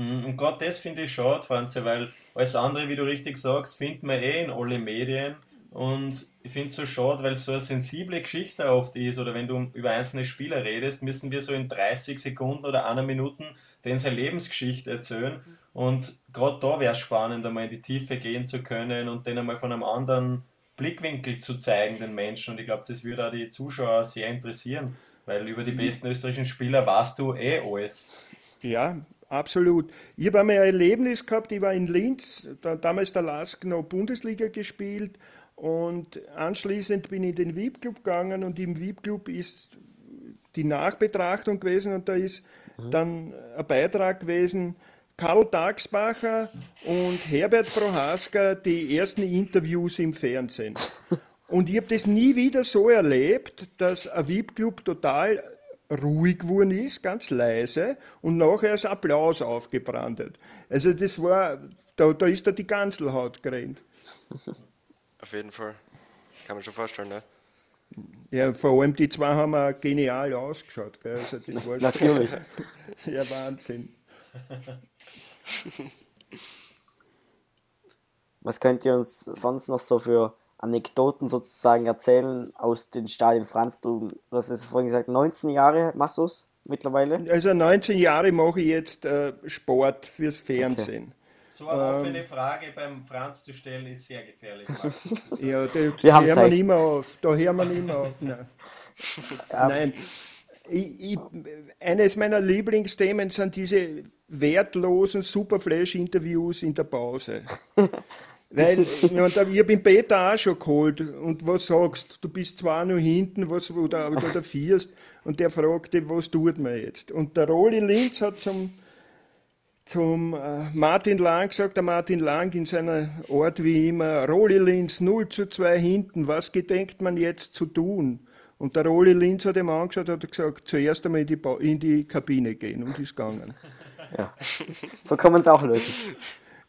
Mhm, und gerade das finde ich schade, Franze, weil alles andere, wie du richtig sagst, findet man eh in alle Medien. Und ich finde es so schade, weil es so eine sensible Geschichte oft ist, oder wenn du über einzelne Spieler redest, müssen wir so in 30 Sekunden oder einer Minute denen seine Lebensgeschichte erzählen. Und gerade da wäre es spannend, einmal in die Tiefe gehen zu können und den einmal von einem anderen Blickwinkel zu zeigen, den Menschen. Und ich glaube, das würde auch die Zuschauer sehr interessieren, weil über die besten österreichischen Spieler weißt du eh alles. Ja, absolut. Ich habe einmal ein Erlebnis gehabt, ich war in Linz, da, damals der Lask noch Bundesliga gespielt und anschließend bin ich in den VIP-Club gegangen und im VIP-Club ist die Nachbetrachtung gewesen und da ist mhm. dann ein Beitrag gewesen, Karl Tagsbacher und Herbert Prohaska, die ersten Interviews im Fernsehen. *laughs* Und ich habe das nie wieder so erlebt, dass ein VIP-Club total ruhig geworden ist, ganz leise, und nachher ist Applaus aufgebrandet. Also das war, da, da ist da die Ganzelhaut gerannt. *laughs* Auf jeden Fall. Kann man schon vorstellen, ne? Ja, vor allem die zwei haben auch genial ausgeschaut. Gell? Also das *laughs* war Natürlich. *laughs* ja, Wahnsinn. Was könnt ihr uns sonst noch so für Anekdoten sozusagen erzählen aus den Stadien. Franz, du, du hast es vorhin gesagt, 19 Jahre machst du es mittlerweile? Also 19 Jahre mache ich jetzt äh, Sport fürs Fernsehen. Okay. So eine ähm, offene Frage beim Franz zu stellen ist sehr gefährlich. *laughs* *laughs* ja, da, da hören wir nicht mehr auf. Da hören wir nicht mehr auf. Nein. *laughs* Ja. Nein. Ich, ich, eines meiner Lieblingsthemen sind diese wertlosen Superflash-Interviews in der Pause. Weil, ich habe ihn Peter auch schon geholt. Und was sagst du? bist zwar noch hinten, was, oder, oder vierst. Und der fragte, was tut man jetzt? Und der Roli Linz hat zum, zum äh, Martin Lang gesagt, der Martin Lang in seiner Art wie immer, Roli Linz 0 zu 2 hinten, was gedenkt man jetzt zu tun? Und der Roli Linz hat ihm angeschaut und hat gesagt, zuerst einmal in die, in die Kabine gehen und ist gegangen. Ja. So kann man es auch lösen.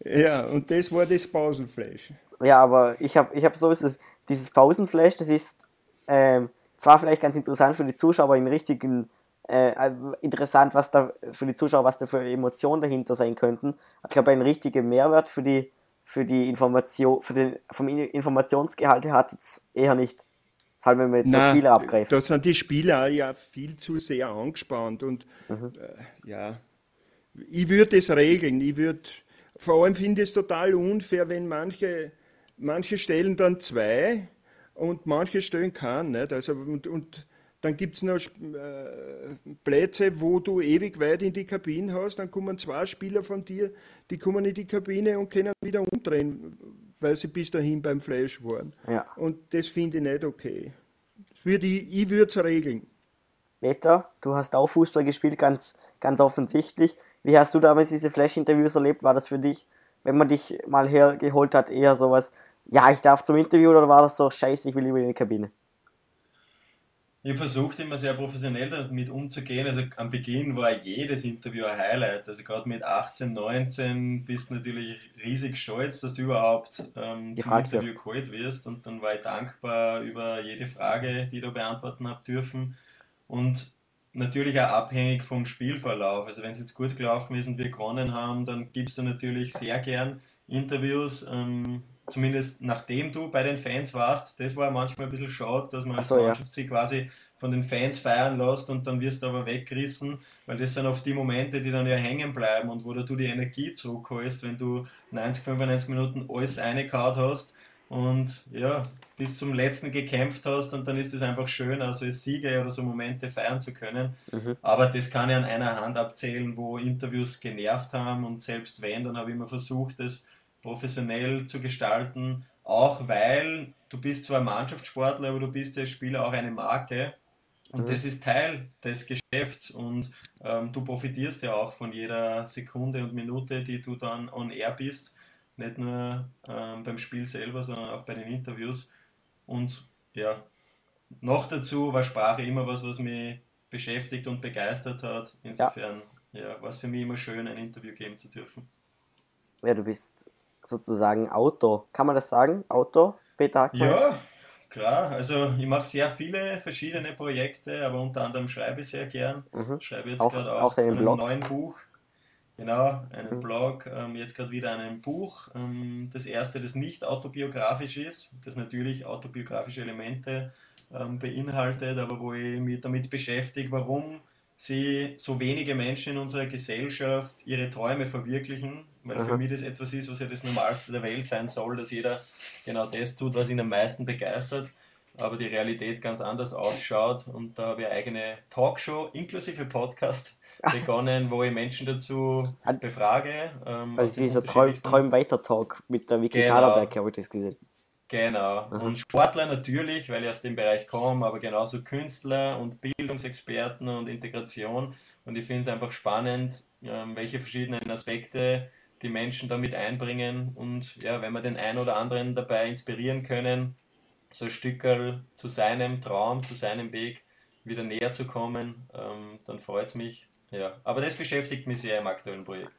Ja, und das war das Pausenflash. Ja, aber ich habe ich hab so ist es, dieses Pausenflash, das ist ähm, zwar vielleicht ganz interessant für die Zuschauer, in richtigen äh, äh, interessant, was da für die Zuschauer, was da für Emotionen dahinter sein könnten. Aber ich glaube, ein richtiger Mehrwert für die für die Information, für den vom Informationsgehalt hat es eher nicht. Vor allem, wenn man jetzt Nein, so Spieler abgreift. Da sind die Spieler ja viel zu sehr angespannt und mhm. äh, ja, ich würde es regeln. Ich würde vor allem finde ich es total unfair, wenn manche, manche stellen dann zwei und manche stellen keinen. Nicht? Also, und, und dann gibt es noch äh, Plätze, wo du ewig weit in die Kabine hast. Dann kommen zwei Spieler von dir, die kommen in die Kabine und können wieder umdrehen, weil sie bis dahin beim Flash waren. Ja. Und das finde ich nicht okay. Würde ich ich würde es regeln. Peter, du hast auch Fußball gespielt, ganz, ganz offensichtlich. Wie hast du damals diese Flash-Interviews erlebt? War das für dich, wenn man dich mal hergeholt hat, eher sowas, ja, ich darf zum Interview oder war das so, scheiße, ich will lieber in die Kabine? Ich versucht immer sehr professionell damit umzugehen. Also am Beginn war jedes Interview ein Highlight. Also gerade mit 18, 19 bist du natürlich riesig stolz, dass du überhaupt ähm, zum Interview geholt wirst. Und dann war ich dankbar über jede Frage, die du beantworten habe dürfen. Und natürlich auch abhängig vom Spielverlauf. Also wenn es jetzt gut gelaufen ist und wir gewonnen haben, dann gibst du natürlich sehr gern Interviews. Ähm, zumindest nachdem du bei den Fans warst, das war manchmal ein bisschen schade, dass man so, als Mannschaft ja. sich quasi von den Fans feiern lässt und dann wirst du aber weggerissen, weil das sind oft die Momente, die dann ja hängen bleiben und wo du die Energie zurückholst, wenn du 90, 95 Minuten alles reingehauen hast und ja, bis zum letzten gekämpft hast und dann ist es einfach schön, also Siege oder so Momente feiern zu können. Mhm. Aber das kann ich an einer Hand abzählen, wo Interviews genervt haben und selbst wenn, dann habe ich immer versucht, das professionell zu gestalten, auch weil du bist zwar Mannschaftssportler, aber du bist als Spieler auch eine Marke und mhm. das ist Teil des Geschäfts und ähm, du profitierst ja auch von jeder Sekunde und Minute, die du dann on air bist, nicht nur ähm, beim Spiel selber, sondern auch bei den Interviews und ja, noch dazu war Sprache immer was, was mich beschäftigt und begeistert hat. Insofern ja. ja war es für mich immer schön, ein Interview geben zu dürfen. Ja, du bist sozusagen Auto. Kann man das sagen? Auto, Peter Hackmann? Ja, klar. Also ich mache sehr viele verschiedene Projekte, aber unter anderem schreibe ich sehr gern. Mhm. Schreibe jetzt gerade auch, auch ein Blog. neuen Buch. Genau, einen mhm. Blog, ähm, jetzt gerade wieder ein Buch. Ähm, das erste, das nicht autobiografisch ist, das natürlich autobiografische Elemente ähm, beinhaltet, aber wo ich mich damit beschäftige, warum sie so wenige Menschen in unserer Gesellschaft ihre Träume verwirklichen, weil Aha. für mich das etwas ist, was ja das Normalste der Welt sein soll, dass jeder genau das tut, was ihn am meisten begeistert, aber die Realität ganz anders ausschaut und da habe ich eine eigene Talkshow inklusive Podcast *laughs* begonnen, wo ich Menschen dazu befrage. Ähm, also dieser Träum, Träum weiter Talk mit der Vicky genau. Schaderberg habe ich das gesehen. Genau. Aha. Und Sportler natürlich, weil ich aus dem Bereich komme, aber genauso Künstler und Bildungsexperten und Integration. Und ich finde es einfach spannend, ähm, welche verschiedenen Aspekte die Menschen damit einbringen. Und ja, wenn wir den einen oder anderen dabei inspirieren können, so ein Stückerl zu seinem Traum, zu seinem Weg wieder näher zu kommen, ähm, dann freut es mich. Ja, aber das beschäftigt mich sehr im aktuellen Projekt.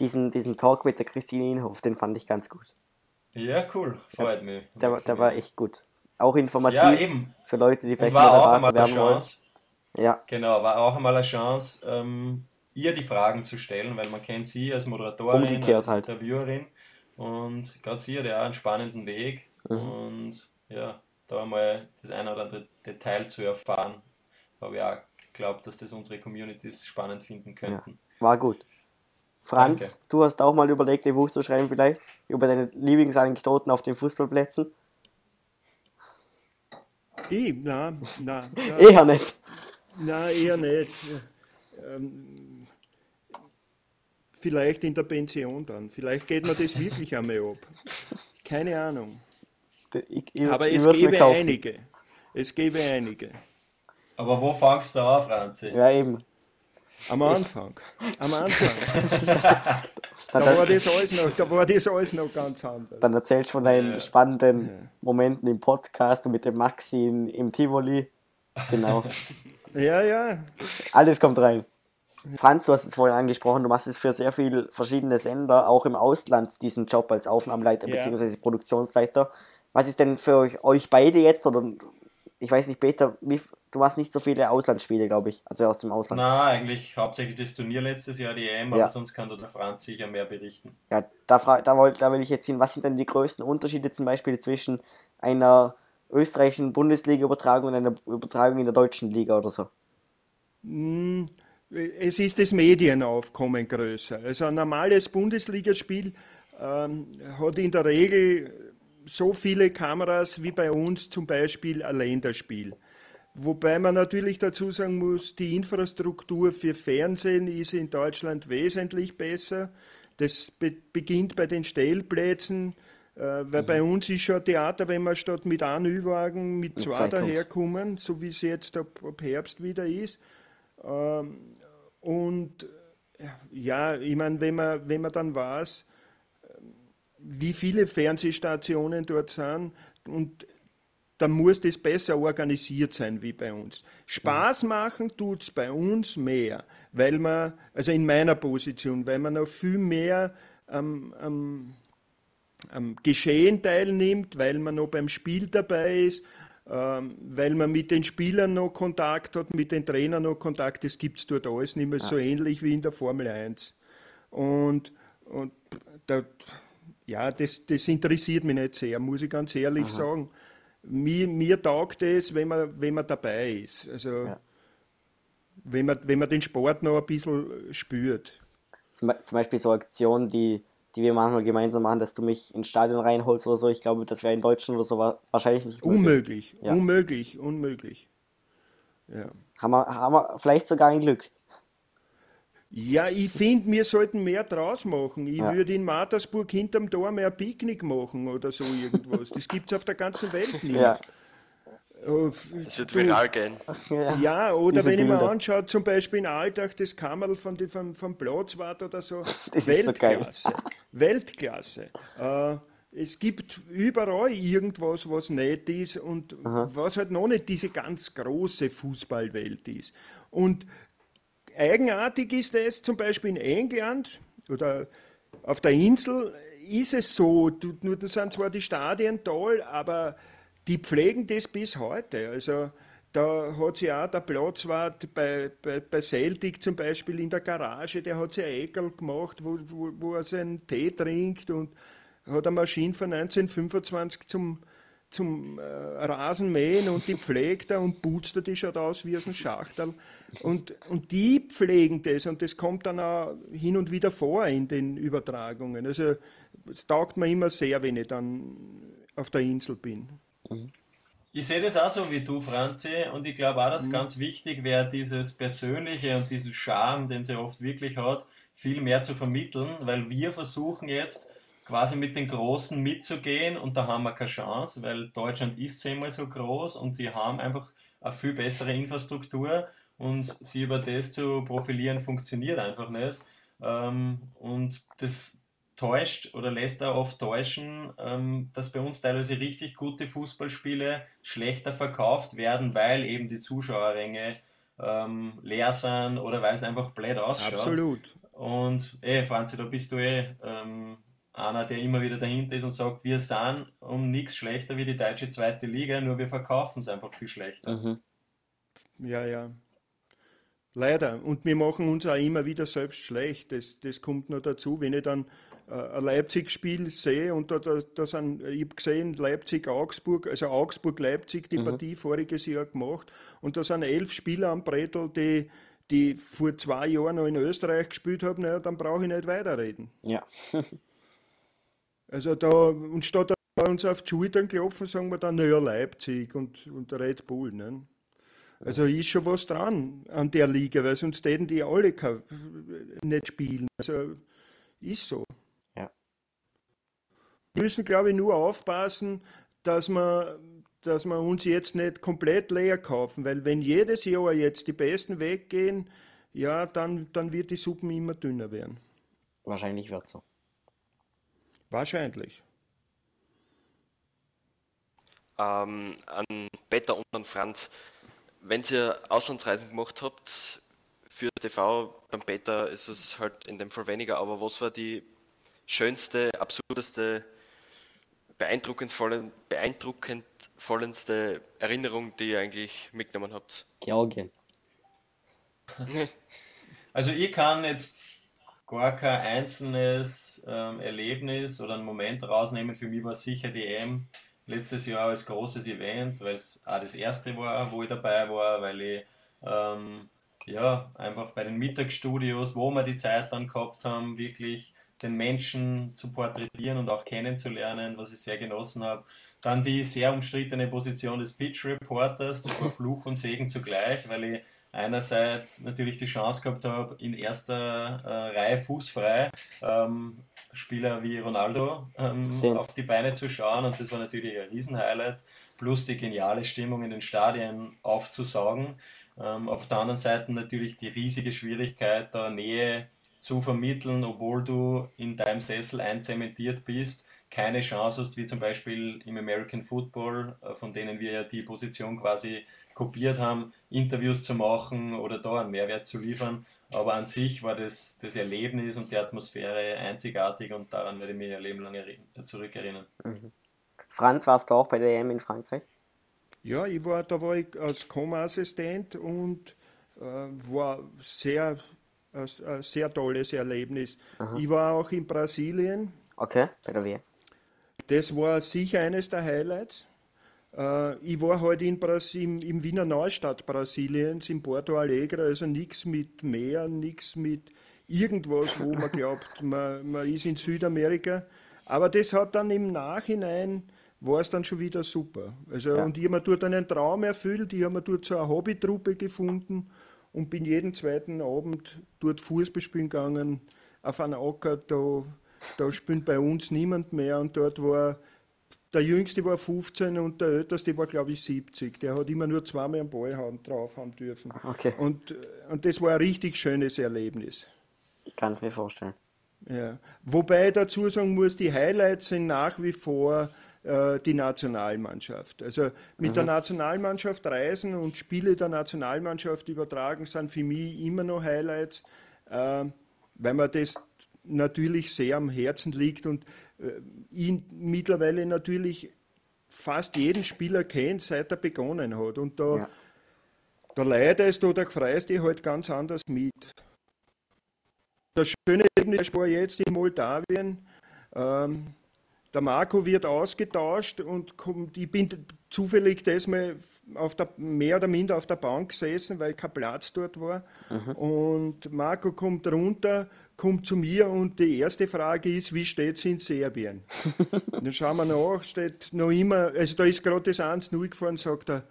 Diesen, diesen Talk mit der Christine Inhoff, den fand ich ganz gut. Ja, cool. Freut ja, mich. Der, der war echt gut. Auch informativ ja, eben. für Leute, die vielleicht Und war auch einmal eine Chance. Wollen. Ja. Genau, war auch einmal eine Chance, ähm, ihr die Fragen zu stellen, weil man kennt sie als Moderatorin, Umgekehrt als halt. Interviewerin und gerade sie hat ja einen spannenden Weg mhm. und ja, da einmal das eine oder andere Detail zu erfahren, habe ich auch geglaubt, dass das unsere Communities spannend finden könnten. Ja, war gut. Franz, Danke. du hast auch mal überlegt, ein Buch zu schreiben vielleicht über deine Lieblingsanekdoten auf den Fußballplätzen? Ich? Nein, nein. nein. eher nicht. Nein, eher nicht. Ähm, vielleicht in der Pension dann. Vielleicht geht mir das wirklich einmal ab. Keine Ahnung. Ich, ich, Aber es gäbe einige. Es gäbe einige. Aber wo fangst du an, Franzi? Ja, eben. Am Anfang. Am *laughs* Anfang. da, war das alles noch, da war das alles noch ganz anders. Dann erzählst du von deinen ja. spannenden ja. Momenten im Podcast und mit dem Maxi in, im Tivoli. Genau. *laughs* ja, ja. Alles kommt rein. Franz, du hast es vorhin angesprochen, du machst es für sehr viele verschiedene Sender, auch im Ausland, diesen Job als Aufnahmeleiter ja. bzw. Produktionsleiter. Was ist denn für euch, euch beide jetzt oder ich weiß nicht, Peter, wie, du machst nicht so viele Auslandsspiele, glaube ich, also aus dem Ausland. Na, eigentlich hauptsächlich das Turnier letztes Jahr, die EM, ja. aber sonst kann der Franz sicher mehr berichten. Ja, da, da, wollt, da will ich jetzt hin, was sind denn die größten Unterschiede zum Beispiel zwischen einer österreichischen Bundesliga-Übertragung und einer Übertragung in der deutschen Liga oder so? Hm, es ist das Medienaufkommen größer. Also ein normales Bundesligaspiel ähm, hat in der Regel so viele Kameras wie bei uns zum Beispiel ein Länderspiel. Wobei man natürlich dazu sagen muss, die Infrastruktur für Fernsehen ist in Deutschland wesentlich besser. Das be beginnt bei den Stellplätzen, äh, weil mhm. bei uns ist schon Theater, wenn man statt mit einem Ü-Wagen mit, mit zwei, daherkommen, so wie es jetzt ab, ab Herbst wieder ist. Ähm, und ja, ich meine, wenn man, wenn man dann weiß, wie viele Fernsehstationen dort sind und dann muss das besser organisiert sein wie bei uns. Spaß machen tut es bei uns mehr, weil man, also in meiner Position, weil man noch viel mehr am, am, am Geschehen teilnimmt, weil man noch beim Spiel dabei ist, ähm, weil man mit den Spielern noch Kontakt hat, mit den Trainern noch Kontakt, das gibt es dort alles nicht mehr ja. so ähnlich wie in der Formel 1. Und, und da, ja, das, das interessiert mich nicht sehr, muss ich ganz ehrlich Aha. sagen. Mir, mir taugt es, wenn man, wenn man dabei ist. Also, ja. wenn, man, wenn man den Sport noch ein bisschen spürt. Zum, zum Beispiel so Aktionen, die die wir manchmal gemeinsam machen, dass du mich ins Stadion reinholst oder so. Ich glaube, das wäre in Deutschland oder so wahrscheinlich nicht möglich. Unmöglich, ja. unmöglich, unmöglich. Ja. Haben, wir, haben wir vielleicht sogar ein Glück. Ja, ich finde, wir sollten mehr draus machen. Ich ja. würde in Mattersburg hinterm Tor mehr Picknick machen oder so irgendwas. Das gibt es auf der ganzen Welt nicht. Ja. Das wird viral gehen. Ja, oder Diese wenn ich mir anschaue, zum Beispiel in Alltag das Kammerl von, vom, vom Platzwart oder so, das Weltklasse. So Weltklasse. Äh, es gibt überall irgendwas, was nett ist und Aha. was halt noch nicht diese ganz große Fußballwelt ist. Und eigenartig ist es zum Beispiel in England oder auf der Insel ist es so, nur das sind zwar die Stadien toll, aber die pflegen das bis heute. Also da hat sie auch der Platzwart bei, bei, bei Celtic zum Beispiel in der Garage, der hat sich ein Eckel gemacht, wo, wo, wo er seinen Tee trinkt und hat eine Maschine von 1925 zum, zum äh, Rasenmähen und die pflegt er und putzt er, die schaut aus wie aus einem Schachtel. Und, und die pflegen das und das kommt dann auch hin und wieder vor in den Übertragungen. Also es taugt mir immer sehr, wenn ich dann auf der Insel bin. Mhm. Ich sehe das auch so wie du, Franzi, und ich glaube auch, dass mhm. ganz wichtig wäre, dieses Persönliche und diesen Charme, den sie oft wirklich hat, viel mehr zu vermitteln, weil wir versuchen jetzt quasi mit den Großen mitzugehen und da haben wir keine Chance, weil Deutschland ist zehnmal so groß und sie haben einfach eine viel bessere Infrastruktur und sie über das zu profilieren funktioniert einfach nicht. Ähm, und das, täuscht oder lässt er oft täuschen, ähm, dass bei uns teilweise richtig gute Fußballspiele schlechter verkauft werden, weil eben die Zuschauerränge ähm, leer sind oder weil es einfach blöd ausschaut. Absolut. Und eh, Franzi, da bist du eh ähm, einer, der immer wieder dahinter ist und sagt, wir sind um nichts schlechter wie die deutsche zweite Liga, nur wir verkaufen es einfach viel schlechter. Mhm. Ja, ja. Leider. Und wir machen uns auch immer wieder selbst schlecht. Das, das kommt noch dazu, wenn ich dann äh, ein Leipzig-Spiel sehe und da, da, da sind, ich habe gesehen, Leipzig-Augsburg, also Augsburg-Leipzig die mhm. Partie voriges Jahr gemacht und da sind elf Spieler am Brettel, die, die vor zwei Jahren noch in Österreich gespielt haben, naja, dann brauche ich nicht weiterreden. Ja. *laughs* also da, und statt uns auf die Schultern klopfen, sagen wir dann, naja, Leipzig und, und Red Bull. Ne? Also ist schon was dran an der Liga, weil sonst hätten die alle nicht spielen. Also ist so. Wir müssen, glaube ich, nur aufpassen, dass wir, dass wir uns jetzt nicht komplett leer kaufen, weil wenn jedes Jahr jetzt die Besten weggehen, ja, dann, dann wird die Suppen immer dünner werden. Wahrscheinlich wird so. Wahrscheinlich. Ähm, an Peter und an Franz, wenn ihr Auslandsreisen gemacht habt, für TV, beim Peter ist es halt in dem Fall weniger, aber was war die schönste, absurdeste beeindruckendste Erinnerung, die ihr eigentlich mitgenommen habt? Georgien. *laughs* Also ich kann jetzt gar kein einzelnes ähm, Erlebnis oder einen Moment rausnehmen. Für mich war sicher die EM letztes Jahr als großes Event, weil es auch das erste war, wo ich dabei war, weil ich ähm, ja einfach bei den Mittagsstudios, wo wir die Zeit dann gehabt haben, wirklich den Menschen zu porträtieren und auch kennenzulernen, was ich sehr genossen habe. Dann die sehr umstrittene Position des Pitch Reporters, das war *laughs* Fluch und Segen zugleich, weil ich einerseits natürlich die Chance gehabt habe, in erster äh, Reihe fußfrei ähm, Spieler wie Ronaldo ähm, auf die Beine zu schauen und das war natürlich ein Riesenhighlight, plus die geniale Stimmung in den Stadien aufzusaugen. Ähm, auf der anderen Seite natürlich die riesige Schwierigkeit, da Nähe zu vermitteln, obwohl du in deinem Sessel einzementiert bist, keine Chance hast, wie zum Beispiel im American Football, äh, von denen wir ja die Position quasi kopiert haben, Interviews zu machen oder da einen Mehrwert zu liefern. Aber an sich war das, das Erlebnis und die Atmosphäre einzigartig und daran werde ich mich ein Leben lang zurückerinnern. Mhm. Franz, warst du auch bei der EM in Frankreich? Ja, ich war, da war ich als Com-Assistent und äh, war sehr, ein, ein sehr tolles Erlebnis. Aha. Ich war auch in Brasilien. Okay, bei der WM. Das war sicher eines der Highlights. Äh, ich war halt in Brasil, im Wiener Neustadt Brasiliens, in Porto Alegre, also nichts mit Meer, nichts mit irgendwas, wo man *laughs* glaubt, man, man ist in Südamerika. Aber das hat dann im Nachhinein war es dann schon wieder super. Also, ja. Und ich habe mir dort einen Traum erfüllt, ich habe mir dort so eine Hobbytruppe gefunden und bin jeden zweiten Abend dort Fußball spielen gegangen, auf einen Acker, da, da spielt bei uns niemand mehr und dort war, der Jüngste war 15 und der Älteste war glaube ich 70. Der hat immer nur zweimal am Ball drauf haben dürfen. Okay. Und, und das war ein richtig schönes Erlebnis. Ich kann es mir vorstellen. Ja. Wobei ich dazu sagen muss, die Highlights sind nach wie vor äh, die Nationalmannschaft. Also mit mhm. der Nationalmannschaft reisen und Spiele der Nationalmannschaft übertragen sind für mich immer noch Highlights, äh, weil mir das natürlich sehr am Herzen liegt und äh, ihn mittlerweile natürlich fast jeden Spieler kennt, seit er begonnen hat. Und da, ja. da leidest du, da freust dich halt ganz anders mit. Das schöne Ergebnis war jetzt in Moldawien. Ähm, der Marco wird ausgetauscht und kommt, ich bin zufällig das mal auf der, mehr oder minder auf der Bank gesessen, weil kein Platz dort war. Mhm. Und Marco kommt runter, kommt zu mir und die erste Frage ist, wie steht es in Serbien? *laughs* dann schauen wir nach, steht noch immer, also da ist gerade das 1-0 gefahren, sagt er,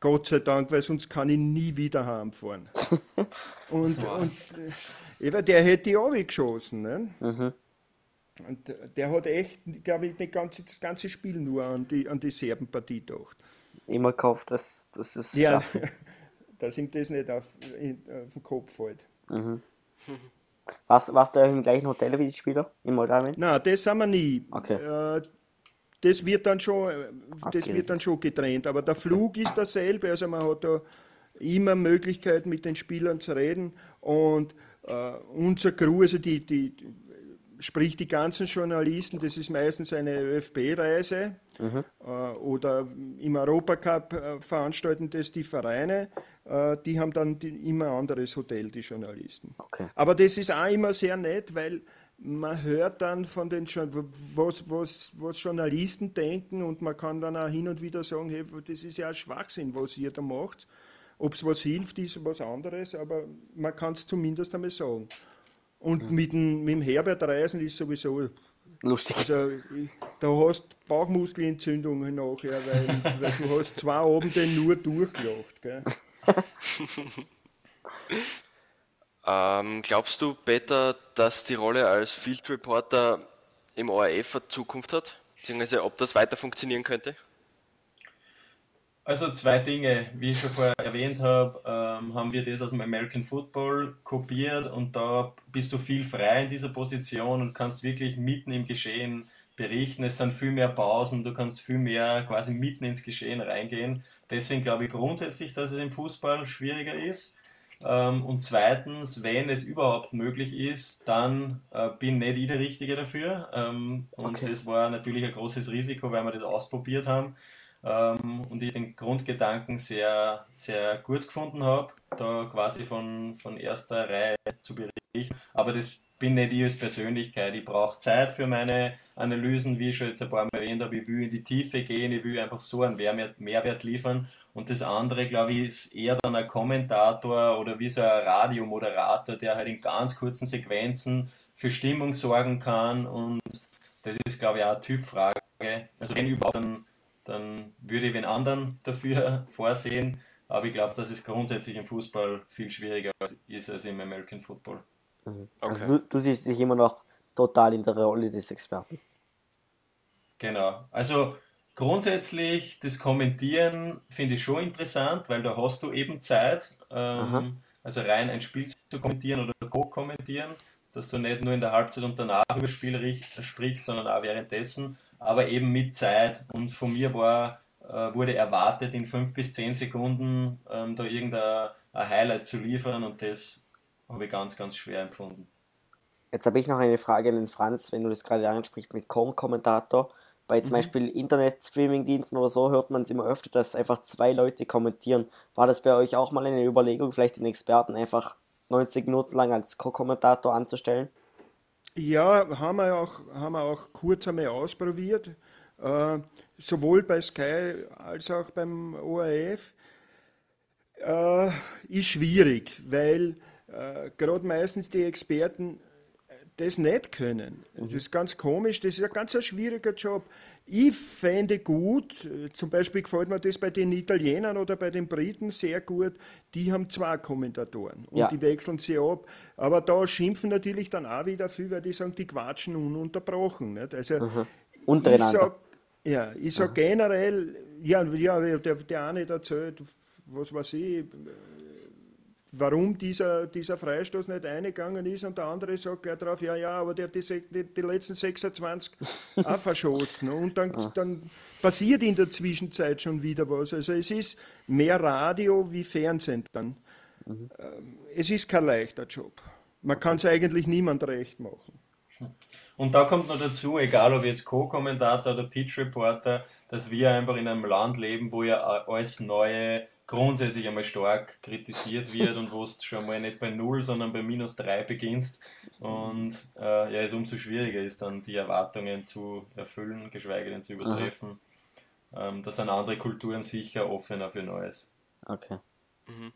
Gott sei Dank, weil sonst kann ich nie wieder heimfahren. *laughs* und, und äh, der hätte ich auch geschossen. Ne? Mhm. Und der hat echt, glaube ich, ganze, das ganze Spiel nur an die, an die Serbenpartie gedacht. Immer gehofft, dass, dass es Ja, *laughs* dass ihm das nicht auf, in, auf den Kopf fällt. Mhm. Warst, warst du im gleichen Hotel wie die Spieler in Moldawien? Nein, das sind wir nie. Okay. Äh, das wird dann schon, das wird dann schon getrennt. Aber der Flug ist dasselbe. Also man hat da immer Möglichkeit mit den Spielern zu reden. Und äh, unser Crew, also die, die, sprich die ganzen Journalisten, das ist meistens eine ÖFB-Reise mhm. äh, oder im Europacup äh, veranstalten das die Vereine, äh, die haben dann die, immer ein anderes Hotel, die Journalisten. Okay. Aber das ist auch immer sehr nett, weil man hört dann von den was, was, was Journalisten denken und man kann dann auch hin und wieder sagen, hey, das ist ja ein Schwachsinn, was ihr da macht. Ob es was hilft, ist was anderes, aber man kann es zumindest einmal sagen. Und mit, dem, mit dem Herbert Reisen ist sowieso lustig. Also, da hast Bauchmuskelentzündungen nachher, weil, *laughs* weil du hast zwei Abende nur durchgelacht. Gell? *laughs* ähm, glaubst du, Peter, dass die Rolle als Field Reporter im ORF eine Zukunft hat? Beziehungsweise ob das weiter funktionieren könnte? Also zwei Dinge, wie ich schon vorher erwähnt habe, ähm, haben wir das aus dem American Football kopiert und da bist du viel frei in dieser Position und kannst wirklich mitten im Geschehen berichten. Es sind viel mehr Pausen, du kannst viel mehr quasi mitten ins Geschehen reingehen. Deswegen glaube ich grundsätzlich, dass es im Fußball schwieriger ist. Ähm, und zweitens, wenn es überhaupt möglich ist, dann äh, bin nicht ich der Richtige dafür. Ähm, und okay. das war natürlich ein großes Risiko, weil wir das ausprobiert haben ähm, und ich den Grundgedanken sehr, sehr gut gefunden habe, da quasi von, von erster Reihe zu berichten. Aber das bin nicht ich als Persönlichkeit. Ich brauche Zeit für meine Analysen, wie ich schon jetzt ein paar Mal erwähnt habe. Ich will in die Tiefe gehen, ich will einfach so einen Mehrwert, liefern. Und das andere, glaube ich, ist eher dann ein Kommentator oder wie so ein Radiomoderator, der halt in ganz kurzen Sequenzen für Stimmung sorgen kann und das ist, glaube ich, auch eine Typfrage. Also wenn überhaupt, dann, dann würde ich den anderen dafür *laughs* vorsehen, aber ich glaube, dass es grundsätzlich im Fußball viel schwieriger ist als im American Football. Mhm. Okay. Also du, du siehst dich immer noch total in der Rolle des Experten. Genau. Also grundsätzlich das Kommentieren finde ich schon interessant, weil da hast du eben Zeit, ähm, also rein ein Spiel zu kommentieren oder co-kommentieren, dass du nicht nur in der Halbzeit und danach über das Spiel sprichst, sondern auch währenddessen, aber eben mit Zeit. Und von mir war, äh, wurde erwartet, in fünf bis zehn Sekunden ähm, da irgendein Highlight zu liefern und das habe ich ganz, ganz schwer empfunden. Jetzt habe ich noch eine Frage an den Franz, wenn du das gerade ansprichst mit Com-Kommentator. Bei zum mhm. Beispiel Internet-Streaming-Diensten oder so hört man es immer öfter, dass einfach zwei Leute kommentieren. War das bei euch auch mal eine Überlegung, vielleicht den Experten einfach 90 Minuten lang als Co-Kommentator anzustellen? Ja, haben wir auch, haben wir auch kurz einmal ausprobiert. Äh, sowohl bei Sky als auch beim ORF. Äh, ist schwierig, weil äh, gerade meistens die Experten das nicht können. Das ist ganz komisch, das ist ein ganz ein schwieriger Job. Ich fände gut, zum Beispiel gefällt mir das bei den Italienern oder bei den Briten sehr gut, die haben zwei Kommentatoren und ja. die wechseln sie ab. Aber da schimpfen natürlich dann auch wieder viel, weil die sagen, die quatschen ununterbrochen. Nicht? Also, mhm. Untereinander. Ich sag, ja, ich sage generell, ja, ja der, der eine erzählt, was weiß ich, warum dieser, dieser Freistoß nicht eingegangen ist und der andere sagt gleich drauf, ja, ja, aber der hat die, die, die letzten 26 *laughs* auch verschossen. Und dann, ah. dann passiert in der Zwischenzeit schon wieder was. Also es ist mehr Radio wie Fernsehen dann. Mhm. Es ist kein leichter Job. Man kann es eigentlich niemand recht machen. Und da kommt noch dazu, egal ob jetzt Co-Kommentator oder Pitch-Reporter, dass wir einfach in einem Land leben, wo ja alles neue grundsätzlich einmal stark kritisiert wird und wo du schon mal nicht bei 0, sondern bei minus 3 beginnst und äh, ja, es umso schwieriger ist dann die Erwartungen zu erfüllen, geschweige denn zu übertreffen. Ähm, da sind andere Kulturen sicher offener für Neues. Okay. Mhm.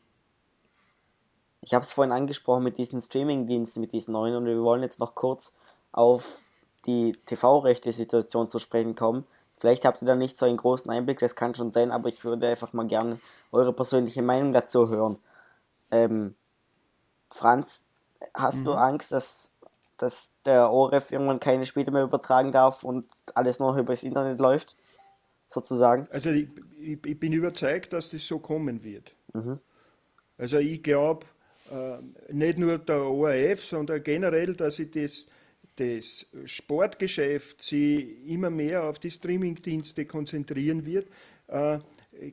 Ich habe es vorhin angesprochen mit diesen Streaming-Diensten, mit diesen neuen und wir wollen jetzt noch kurz auf die TV-Rechte-Situation zu sprechen kommen. Vielleicht habt ihr da nicht so einen großen Einblick, das kann schon sein, aber ich würde einfach mal gerne eure persönliche Meinung dazu hören. Ähm, Franz, hast mhm. du Angst, dass, dass der ORF irgendwann keine Spiele mehr übertragen darf und alles noch über das Internet läuft? Sozusagen? Also ich, ich, ich bin überzeugt, dass das so kommen wird. Mhm. Also ich glaube, äh, nicht nur der ORF, sondern generell, dass ich das das Sportgeschäft sich immer mehr auf die Streamingdienste konzentrieren wird. Äh,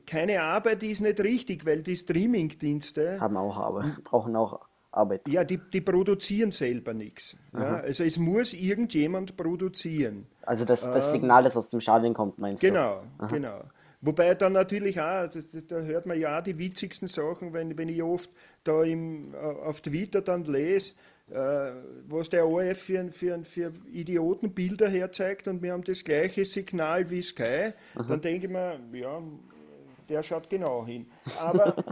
keine Arbeit ist nicht richtig, weil die Streamingdienste haben auch Arbeit, brauchen auch Arbeit. Ja, die, die produzieren selber nichts. Ja, also es muss irgendjemand produzieren. Also das, das ähm, Signal, das aus dem Stadion kommt, meinst genau, du? Genau, genau. Wobei dann natürlich auch, da hört man ja die witzigsten Sachen, wenn, wenn ich oft da im, auf Twitter dann lese, äh, was der ORF für, für, für Idiotenbilder herzeigt und wir haben das gleiche Signal wie Sky, Aha. dann denke ich mir, ja, der schaut genau hin. Aber,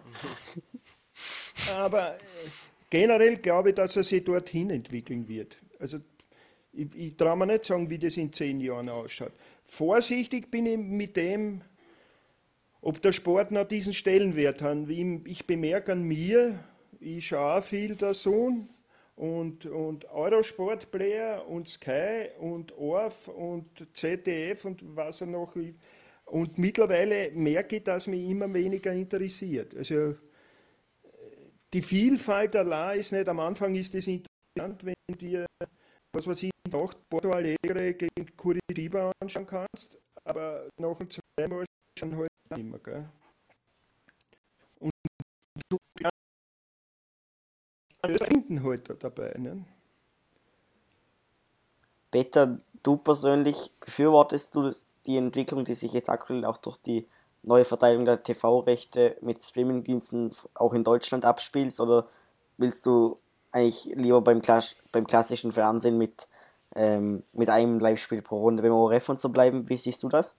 *laughs* aber äh, generell glaube ich, dass er sich dorthin entwickeln wird. Also ich, ich traue mir nicht sagen, wie das in zehn Jahren ausschaut. Vorsichtig bin ich mit dem, ob der Sport noch diesen Stellenwert hat. Ich bemerke an mir, ich schaue viel der Sohn, und, und Eurosport Player und Sky und ORF und ZDF und was er noch. Und mittlerweile merke ich, dass mich immer weniger interessiert. Also die Vielfalt allein ist nicht, am Anfang ist es interessant, wenn dir, was weiß ich, Nacht Porto Alegre gegen Curitiba anschauen kannst, aber nach dem zweiten Mal schon halt mehr. Gell? Und finden heute halt dabei. Ne? Peter, du persönlich befürwortest du die Entwicklung, die sich jetzt aktuell auch durch die neue Verteilung der TV-Rechte mit Streamingdiensten auch in Deutschland abspielst oder willst du eigentlich lieber beim, Klass beim klassischen Fernsehen mit, ähm, mit einem Live-Spiel pro Runde beim ORF und so bleiben? Wie siehst du das?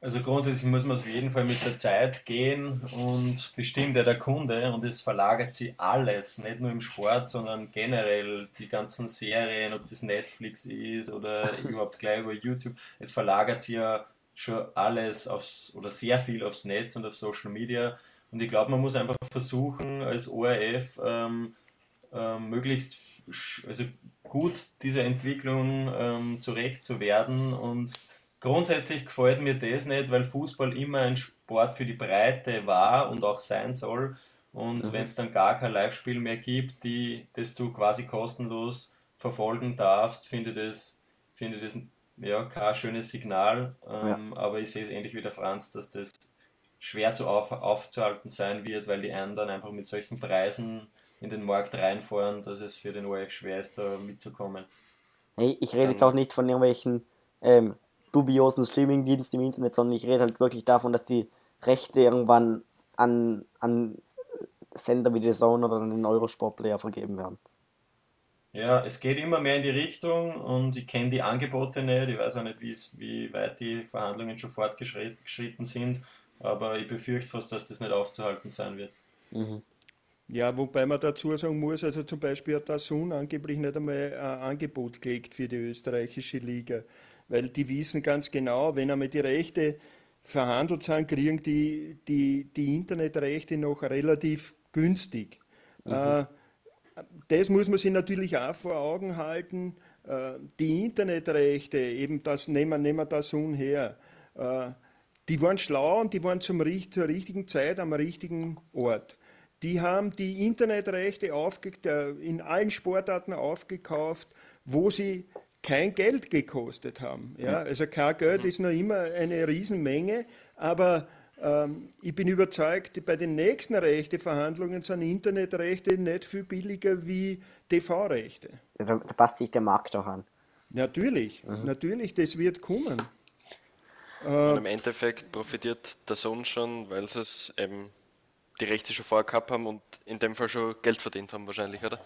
Also grundsätzlich muss man auf jeden Fall mit der Zeit gehen und bestimmt ja der Kunde und es verlagert sich alles, nicht nur im Sport, sondern generell die ganzen Serien, ob das Netflix ist oder *laughs* überhaupt gleich über YouTube. Es verlagert sich ja schon alles aufs oder sehr viel aufs Netz und auf Social Media und ich glaube, man muss einfach versuchen, als ORF ähm, ähm, möglichst also gut dieser Entwicklung ähm, zurecht zu werden und Grundsätzlich gefällt mir das nicht, weil Fußball immer ein Sport für die Breite war und auch sein soll. Und mhm. wenn es dann gar kein Live-Spiel mehr gibt, die, das du quasi kostenlos verfolgen darfst, finde ich das, finde das ja, kein schönes Signal. Ähm, ja. Aber ich sehe es ähnlich wie der Franz, dass das schwer zu auf, aufzuhalten sein wird, weil die einen dann einfach mit solchen Preisen in den Markt reinfahren, dass es für den ORF schwer ist, da mitzukommen. Ich rede jetzt auch nicht von irgendwelchen ähm, dubiosen Streamingdienst im Internet, sondern ich rede halt wirklich davon, dass die Rechte irgendwann an, an Sender wie The Zone oder an den Eurosport-Player vergeben werden. Ja, es geht immer mehr in die Richtung und ich kenne die Angebote nicht. Ich weiß auch nicht, wie weit die Verhandlungen schon fortgeschritten sind, aber ich befürchte fast, dass das nicht aufzuhalten sein wird. Mhm. Ja, wobei man dazu sagen muss, also zum Beispiel hat der Sun angeblich nicht einmal ein Angebot gelegt für die österreichische Liga weil die wissen ganz genau, wenn einmal die Rechte verhandelt sind, kriegen die, die, die Internetrechte noch relativ günstig. Mhm. Äh, das muss man sich natürlich auch vor Augen halten. Äh, die Internetrechte, eben das, nehmen wir, nehmen wir das unher, äh, die waren schlau und die waren zum, zur richtigen Zeit am richtigen Ort. Die haben die Internetrechte in allen Sportarten aufgekauft, wo sie kein Geld gekostet haben. Ja? Also kein Geld mhm. ist noch immer eine Riesenmenge, aber ähm, ich bin überzeugt, bei den nächsten Rechteverhandlungen sind Internetrechte nicht viel billiger wie TV-Rechte. Ja, da, da, passt sich der Markt auch an. Natürlich, mhm. natürlich, das wird kommen. Und im Endeffekt profitiert der Sohn schon, weil sie es eben die Rechte schon vorher gehabt haben und in dem Fall schon Geld verdient haben wahrscheinlich, oder?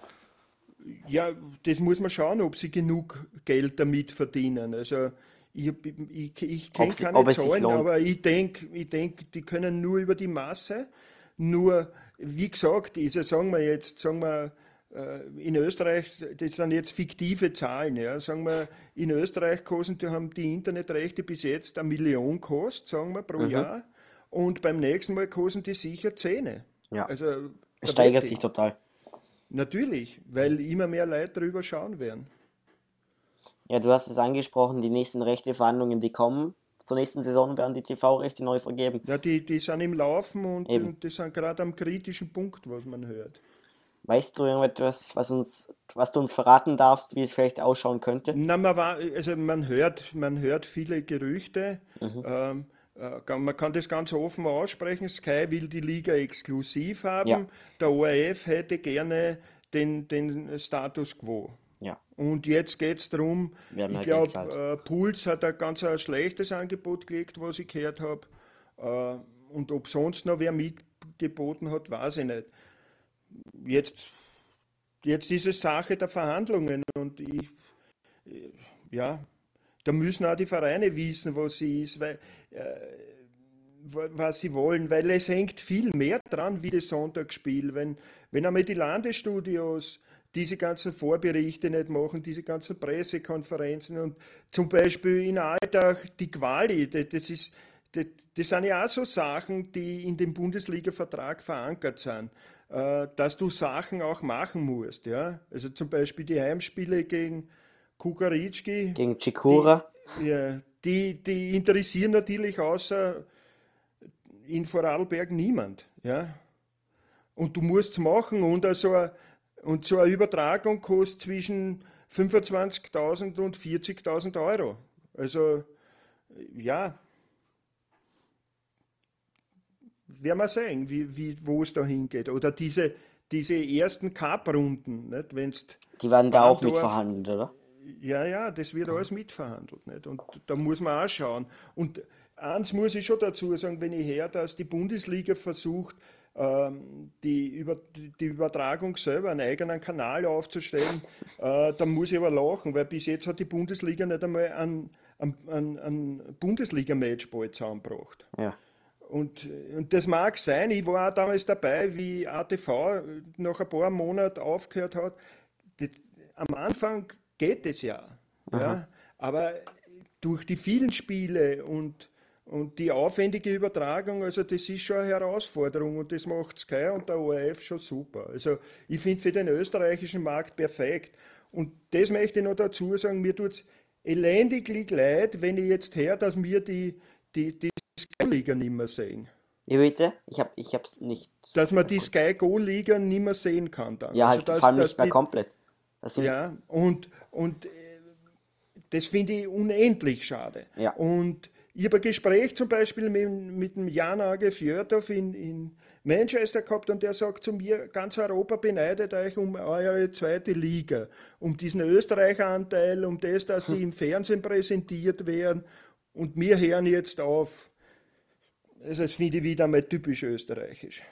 Ja, das muss man schauen, ob sie genug Geld damit verdienen. Also ich, ich, ich kenne keine Zahlen, aber ich denke, ich denk, die können nur über die Masse. Nur, wie gesagt, ist ja, sagen wir jetzt, sagen wir, äh, in Österreich, das sind jetzt fiktive Zahlen, ja, sagen wir, in Österreich kosten, die haben die Internetrechte bis jetzt eine Million kostet, sagen wir, pro mhm. Jahr. Und beim nächsten Mal kosten die sicher Zähne. Ja. Also, es steigert sich total. Natürlich, weil immer mehr Leute darüber schauen werden. Ja, du hast es angesprochen, die nächsten Rechteverhandlungen, die kommen. Zur nächsten Saison werden die TV-Rechte neu vergeben. Ja, die, die sind im Laufen und, und die sind gerade am kritischen Punkt, was man hört. Weißt du irgendetwas, was, uns, was du uns verraten darfst, wie es vielleicht ausschauen könnte? Na, man, war, also man, hört, man hört viele Gerüchte. Mhm. Ähm, äh, man kann das ganz offen aussprechen. Sky will die Liga exklusiv haben. Ja. Der ORF hätte gerne den, den Status quo. Ja. Und jetzt geht es darum, ich glaube, äh, Puls hat ein ganz ein schlechtes Angebot gelegt, was ich gehört habe. Äh, und ob sonst noch wer mitgeboten hat, weiß ich nicht. Jetzt, jetzt ist es Sache der Verhandlungen und ich, ja, da müssen auch die Vereine wissen, was sie ist, weil, äh, was sie wollen, weil es hängt viel mehr dran wie das Sonntagsspiel. Wenn, wenn einmal die Landesstudios diese ganzen Vorberichte nicht machen, diese ganzen Pressekonferenzen und zum Beispiel in Alltag die Quali, das, ist, das, das sind ja auch so Sachen, die in dem Bundesliga-Vertrag verankert sind, äh, dass du Sachen auch machen musst. Ja? Also zum Beispiel die Heimspiele gegen Kukaritschki. Gegen Chikura. Die, ja, die, die interessieren natürlich außer in Vorarlberg niemand. Ja? Und du musst es machen und, also, und so eine Übertragung kostet zwischen 25.000 und 40.000 Euro. Also ja, werden wir sehen, wie, wie, wo es da hingeht. Oder diese, diese ersten Cup-Runden, Die werden da auch mitverhandelt, oder? Ja, ja, das wird alles mitverhandelt. Nicht? Und da muss man auch schauen. Und eins muss ich schon dazu sagen, wenn ich höre, dass die Bundesliga versucht, ähm, die, Über die Übertragung selber, einen eigenen Kanal aufzustellen, *laughs* äh, dann muss ich aber lachen, weil bis jetzt hat die Bundesliga nicht einmal einen, ein, ein, ein Bundesliga-Match bald zusammengebracht. Ja. Und, und das mag sein, ich war auch damals dabei, wie ATV nach ein paar Monaten aufgehört hat. Das, am Anfang geht es ja, ja, aber durch die vielen Spiele und, und die aufwendige Übertragung, also das ist schon eine Herausforderung und das macht Sky und der ORF schon super. Also ich finde für den österreichischen Markt perfekt. Und das möchte ich noch dazu sagen, mir tut es elendiglich leid, wenn ich jetzt höre, dass wir die, die, die Sky-Liga nicht mehr sehen. Wie bitte? Ich habe ich hab's nicht. Dass man die Sky Go Liga nicht mehr sehen kann dann. Ja, also halt dass, vor allem nicht mehr die, komplett. ja, und, und äh, das finde ich unendlich schade. Ja. Und ich habe ein Gespräch zum Beispiel mit, mit dem Jan Age Fjörtow in, in Manchester gehabt und der sagt zu mir, ganz Europa beneidet euch um eure zweite Liga, um diesen Österreicher-Anteil, um das, dass die *laughs* im Fernsehen präsentiert werden und wir hören jetzt auf. Also das finde ich wieder mal typisch österreichisch.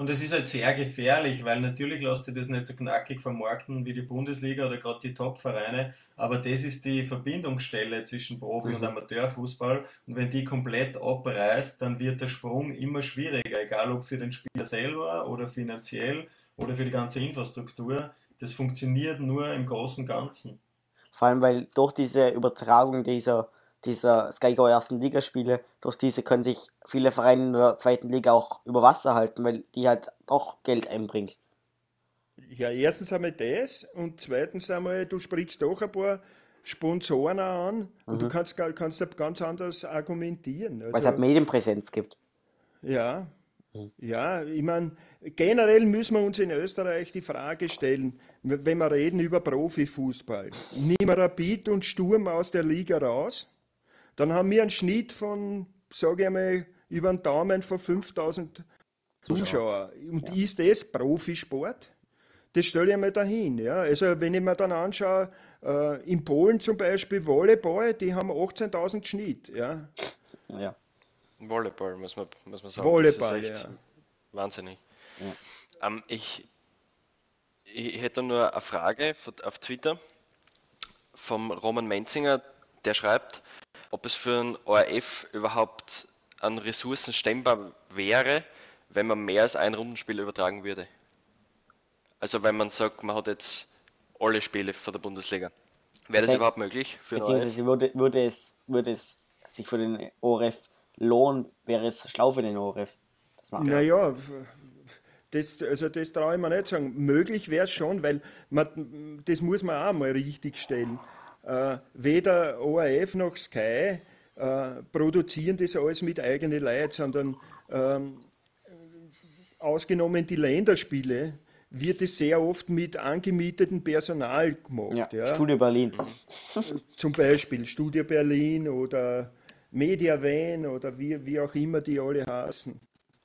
Und es ist halt sehr gefährlich, weil natürlich lässt sich das nicht so knackig vermarkten wie die Bundesliga oder gerade die Top-Vereine, aber das ist die Verbindungsstelle zwischen Profi- mhm. und Amateurfußball und wenn die komplett abreißt, dann wird der Sprung immer schwieriger, egal ob für den Spieler selber oder finanziell oder für die ganze Infrastruktur. Das funktioniert nur im großen Ganzen. Vor allem, weil durch diese Übertragung dieser dieser Sky Go ersten Ligaspiele, durch diese können sich viele Vereine in der zweiten Liga auch über Wasser halten, weil die halt doch Geld einbringt. Ja, erstens einmal das und zweitens einmal, du sprichst doch ein paar Sponsoren an und mhm. du kannst, kannst ganz anders argumentieren. Also, Weil es halt Medienpräsenz gibt. Ja, mhm. ja, ich meine, generell müssen wir uns in Österreich die Frage stellen, wenn wir reden über Profifußball, nehmen wir Rapid und Sturm aus der Liga raus? Dann haben wir einen Schnitt von, sage ich mal, über einen Daumen von 5000 Zuschauer. Und ja. ist das Profisport? Das stelle ich mir dahin. Ja. Also wenn ich mir dann anschaue, äh, in Polen zum Beispiel Volleyball, die haben 18.000 Schnitt. Ja. ja. Volleyball, muss man, muss man sagen. Volleyball, ja. Wahnsinnig. Ja. Ähm, ich, ich hätte nur eine Frage auf Twitter vom Roman Menzinger, der schreibt, ob es für ein ORF überhaupt an Ressourcen stemmbar wäre, wenn man mehr als ein Rundenspiel übertragen würde. Also wenn man sagt, man hat jetzt alle Spiele von der Bundesliga. Wäre das überhaupt möglich für Beziehungsweise würde, würde, es, würde es sich für den ORF lohnen, wäre es schlau für den ORF. Das naja, das, also das traue ich mir nicht sagen. Möglich wäre es schon, weil man, das muss man auch mal richtig stellen. Äh, weder ORF noch Sky äh, produzieren das alles mit eigenen Leuten, sondern ähm, ausgenommen die Länderspiele wird es sehr oft mit angemietetem Personal gemacht. Ja, ja. Studio Berlin. Zum Beispiel Studio Berlin oder Media Van oder wie, wie auch immer die alle heißen.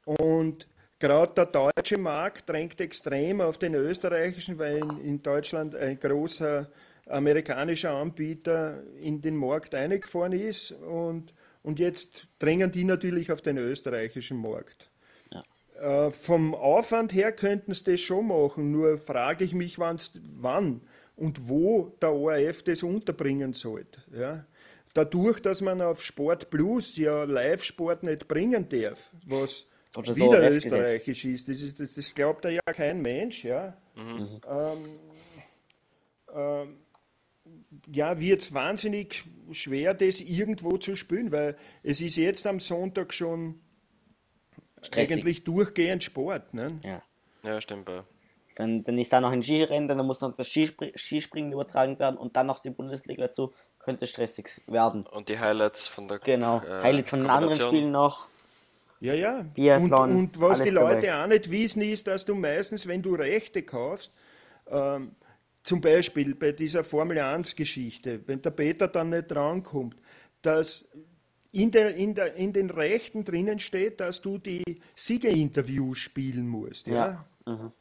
Und gerade der deutsche Markt drängt extrem auf den österreichischen, weil in, in Deutschland ein großer amerikanischer Anbieter in den Markt eingefahren ist und, und jetzt drängen die natürlich auf den österreichischen Markt. Ja. Äh, vom Aufwand her könnten sie das schon machen, nur frage ich mich, wann und wo der ORF das unterbringen sollte. Ja? Dadurch, dass man auf Sport Plus ja Live-Sport nicht bringen darf, was Oder wieder so österreichisch ist, das, ist das, das glaubt ja kein Mensch. Ja? Mhm. Ähm, ähm, ja, wird es wahnsinnig schwer, das irgendwo zu spielen, weil es ist jetzt am Sonntag schon Stressig. eigentlich durchgehend Sport. Ne? Ja. ja, stimmt. Dann, dann ist da noch ein Skirennen, dann muss noch das Skispr Skispringen übertragen werden und dann noch die Bundesliga dazu. Könnte stressig werden. Und die Highlights von der Genau, äh, Highlights von den anderen Spielen noch. Ja, ja. Biathlon, und, und was die Leute dabei. auch nicht wissen, ist, dass du meistens, wenn du Rechte kaufst, ähm, zum Beispiel bei dieser Formel 1-Geschichte, wenn der Peter dann nicht rankommt, dass in, der, in, der, in den Rechten drinnen steht, dass du die Siegerinterviews spielen musst. Ja? ja. Mhm.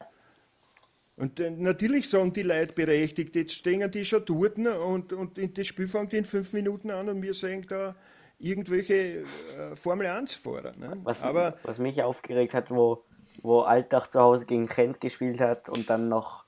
Und äh, natürlich sagen die Leute berechtigt, jetzt stehen die schon dort und, und das Spiel fängt in fünf Minuten an und wir sehen da irgendwelche äh, Formel 1-Fahrer. Ne? Was, was mich aufgeregt hat, wo, wo Alltag zu Hause gegen Kent gespielt hat und dann noch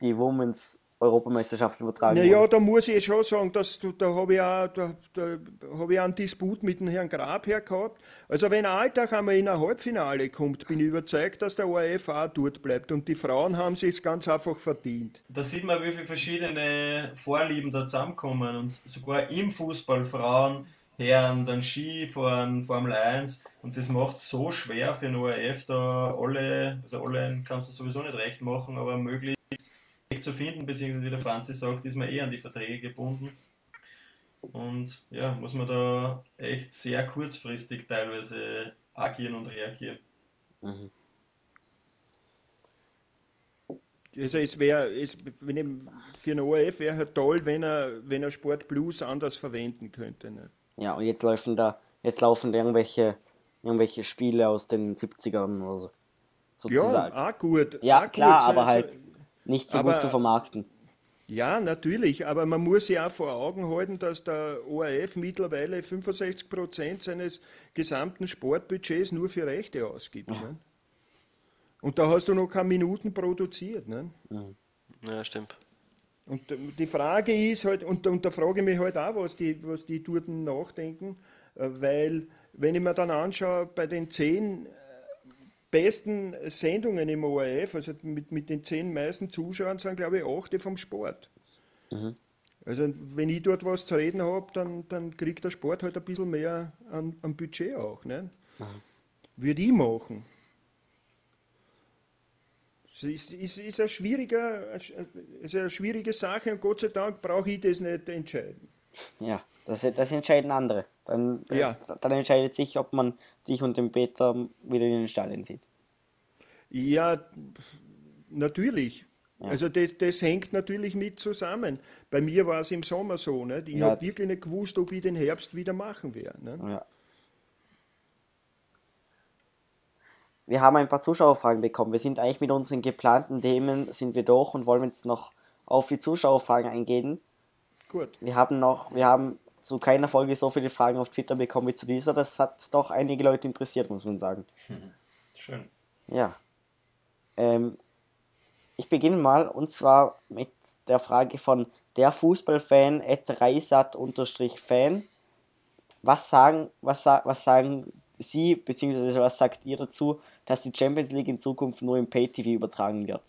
die Womens Europameisterschaft übertragen naja, da muss ich schon sagen, dass, da habe ich, auch, da, da hab ich einen Disput mit dem Herrn Grab her gehabt. Also wenn Alltag einmal in ein Halbfinale kommt, bin ich überzeugt, dass der ORF auch dort bleibt. Und die Frauen haben es ganz einfach verdient. Da sieht man, wie viele verschiedene Vorlieben da zusammenkommen. Und sogar im Fußball Frauen, Herren, dann Skifahren, Formel 1. Und das macht es so schwer für den ORF, da alle, also alle kannst du sowieso nicht recht machen, aber zu finden, beziehungsweise wie der Franzi sagt, ist man eh an die Verträge gebunden. Und ja, muss man da echt sehr kurzfristig teilweise agieren und reagieren. Mhm. Also es wäre, für einen ORF wäre halt toll, wenn er, wenn er Sport Plus anders verwenden könnte. Ne? Ja, und jetzt laufen da, jetzt laufen da irgendwelche, irgendwelche Spiele aus den 70ern oder so. Sozusagen. Ja, auch gut. Ja, auch klar, gut. aber halt nicht so aber, gut zu vermarkten. Ja, natürlich, aber man muss ja auch vor Augen halten, dass der ORF mittlerweile 65 Prozent seines gesamten Sportbudgets nur für Rechte ausgibt. Ja. Ne? Und da hast du noch keine Minuten produziert. Ne? Ja, stimmt. Und die Frage ist halt, und, und da frage ich mich halt auch, was die, was die dort nachdenken, äh, weil, wenn ich mir dann anschaue, bei den zehn besten Sendungen im ORF, also mit, mit den zehn meisten Zuschauern, sind glaube ich achte vom Sport. Mhm. Also wenn ich dort was zu reden habe, dann, dann kriegt der Sport halt ein bisschen mehr an, an Budget auch. Ne? Mhm. Würde ich machen. Es ist, ist, ist, eine schwierige, ist eine schwierige Sache und Gott sei Dank brauche ich das nicht entscheiden. Ja, das, das entscheiden andere. Dann, ja. dann entscheidet sich, ob man dich und den Peter wieder in den Stadien sieht. Ja, natürlich. Ja. Also das, das hängt natürlich mit zusammen. Bei mir war es im Sommer so. Nicht? Ich ja. habe wirklich nicht gewusst, ob ich den Herbst wieder machen werde. Ja. Wir haben ein paar Zuschauerfragen bekommen. Wir sind eigentlich mit unseren geplanten Themen sind wir durch und wollen jetzt noch auf die Zuschauerfragen eingehen. Gut. Wir haben noch, wir haben zu keiner Folge so viele Fragen auf Twitter bekommen wie zu dieser. Das hat doch einige Leute interessiert, muss man sagen. *laughs* Schön. Ja. Ähm, ich beginne mal und zwar mit der Frage von der Fußballfan at reisat-fan. Was sagen, was, was sagen Sie, beziehungsweise was sagt ihr dazu, dass die Champions League in Zukunft nur im Pay-TV übertragen wird?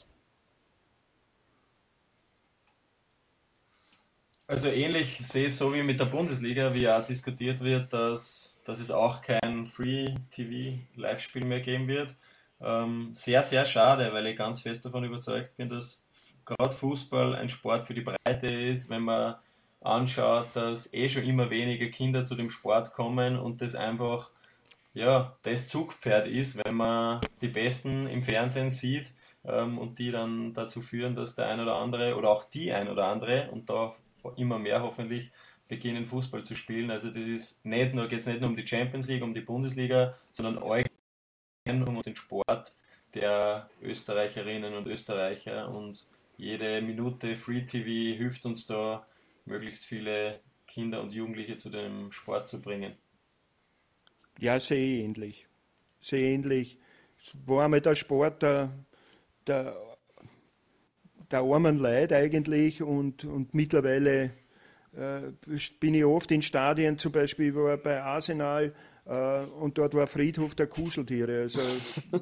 Also ähnlich sehe ich so wie mit der Bundesliga, wie auch diskutiert wird, dass, dass es auch kein Free-TV-Live-Spiel mehr geben wird. Ähm, sehr, sehr schade, weil ich ganz fest davon überzeugt bin, dass gerade Fußball ein Sport für die Breite ist, wenn man anschaut, dass eh schon immer weniger Kinder zu dem Sport kommen und das einfach ja, das Zugpferd ist, wenn man die Besten im Fernsehen sieht ähm, und die dann dazu führen, dass der ein oder andere oder auch die ein oder andere, und da immer mehr hoffentlich beginnen Fußball zu spielen. Also das ist nicht nur, geht es nicht nur um die Champions League, um die Bundesliga, sondern allgemein um den Sport der Österreicherinnen und Österreicher und jede Minute Free TV hilft uns da, möglichst viele Kinder und Jugendliche zu dem Sport zu bringen. Ja, sehr ähnlich. Sehr ähnlich. War einmal der Sport der, der der armen Leute eigentlich und, und mittlerweile äh, bin ich oft in Stadien, zum Beispiel war bei Arsenal äh, und dort war Friedhof der Kuscheltiere. Also *laughs*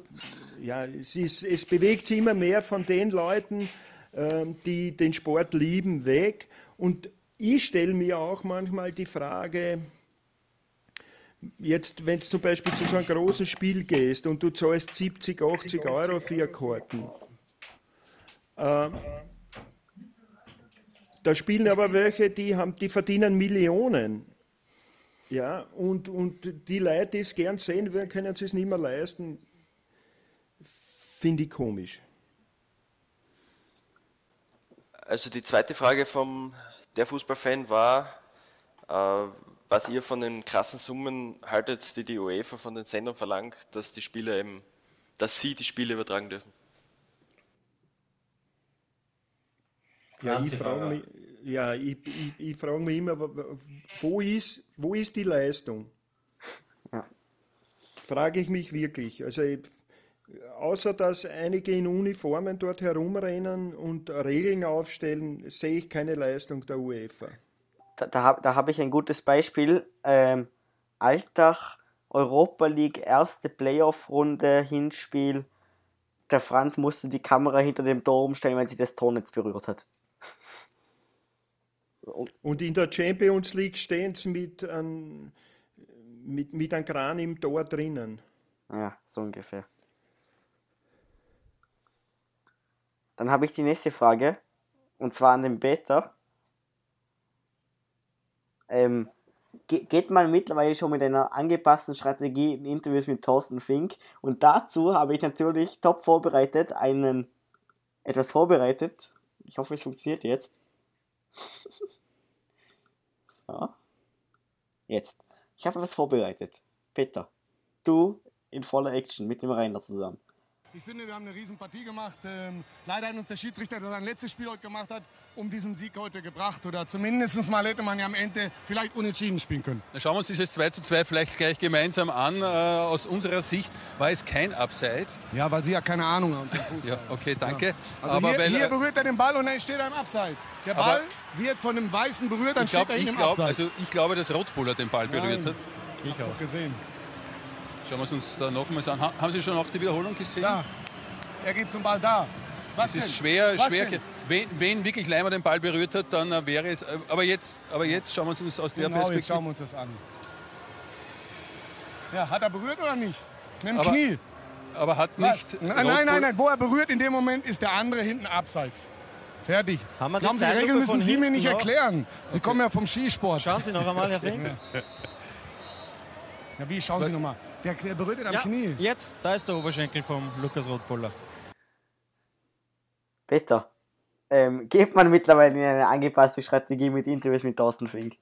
ja, es, ist, es bewegt sich immer mehr von den Leuten, äh, die den Sport lieben, weg. Und ich stelle mir auch manchmal die Frage, Jetzt, wenn du zum Beispiel zu so einem großen Spiel gehst und du zahlst 70, 80 Euro für Karten, äh, da spielen aber welche, die, haben, die verdienen Millionen. Ja, und, und die Leute, die es gern sehen würden, können es nicht mehr leisten. Finde ich komisch. Also die zweite Frage vom der Fußballfan war, äh, was ihr von den krassen Summen haltet, die die UEFA von den Sendern verlangt, dass die Spieler eben, dass sie die Spiele übertragen dürfen. Ja, ich frage mich, ja, ich, ich, ich frage mich immer, wo ist, wo ist die Leistung? Ja. Frage ich mich wirklich. Also ich, außer dass einige in Uniformen dort herumrennen und Regeln aufstellen, sehe ich keine Leistung der UEFA. Da, da habe da hab ich ein gutes Beispiel. Ähm, Alltag, Europa League, erste Playoff-Runde, Hinspiel. Der Franz musste die Kamera hinter dem Tor umstellen, weil sie das Tornetz berührt hat. Und in der Champions League stehen sie mit, ein, mit, mit einem Kran im Tor drinnen. Ja, so ungefähr. Dann habe ich die nächste Frage. Und zwar an den Beta. Ähm, geht man mittlerweile schon mit einer angepassten Strategie in Interviews mit Thorsten Fink. Und dazu habe ich natürlich top vorbereitet, einen etwas vorbereitet. Ich hoffe, es funktioniert jetzt. *laughs* so. Jetzt. Ich habe etwas vorbereitet. Peter, du in voller Action mit dem Rainer zusammen. Ich finde, wir haben eine riesen Partie gemacht. Ähm, leider hat uns der Schiedsrichter, der sein letztes Spiel heute gemacht hat, um diesen Sieg heute gebracht. Oder zumindest mal hätte man ja am Ende vielleicht unentschieden spielen können. Dann schauen wir uns dieses 2 zu 2 vielleicht gleich gemeinsam an. Äh, aus unserer Sicht war es kein Abseits. Ja, weil Sie ja keine Ahnung haben ja, okay, danke. Ja. Also aber hier, weil, hier, berührt er den Ball und dann steht er im Abseits. Der Ball wird von dem Weißen berührt, dann glaub, steht er im glaub, Abseits. Also ich glaube, dass Rotbuller den Ball berührt Nein. hat. Ich auch gesehen. Schauen wir es uns da nochmals an. Haben Sie schon auch die Wiederholung gesehen? Ja. Er geht zum Ball da. Was es ist schwer, Was schwer. Wenn, wenn, wirklich Leimer den Ball berührt hat, dann äh, wäre es. Äh, aber jetzt, aber jetzt schauen wir uns das aus genau, der Perspektive. Jetzt schauen wir uns das an. Ja, hat er berührt oder nicht? Mit dem aber, Knie. Aber hat nicht. Nein, nein, nein, nein. Wo er berührt, in dem Moment ist der andere hinten abseits. Fertig. Haben wir die, Glauben die Regeln müssen Sie mir nicht noch? erklären. Sie okay. kommen ja vom Skisport. Schauen Sie noch einmal, Herr *laughs* Fink. Ja, wie? Schauen Sie noch mal. Der, der berührt ihn am ja, Knie. Jetzt, da ist der Oberschenkel vom Lukas Rotbuller. Peter, ähm, geht man mittlerweile in eine angepasste Strategie mit Interviews mit Thorsten Fink?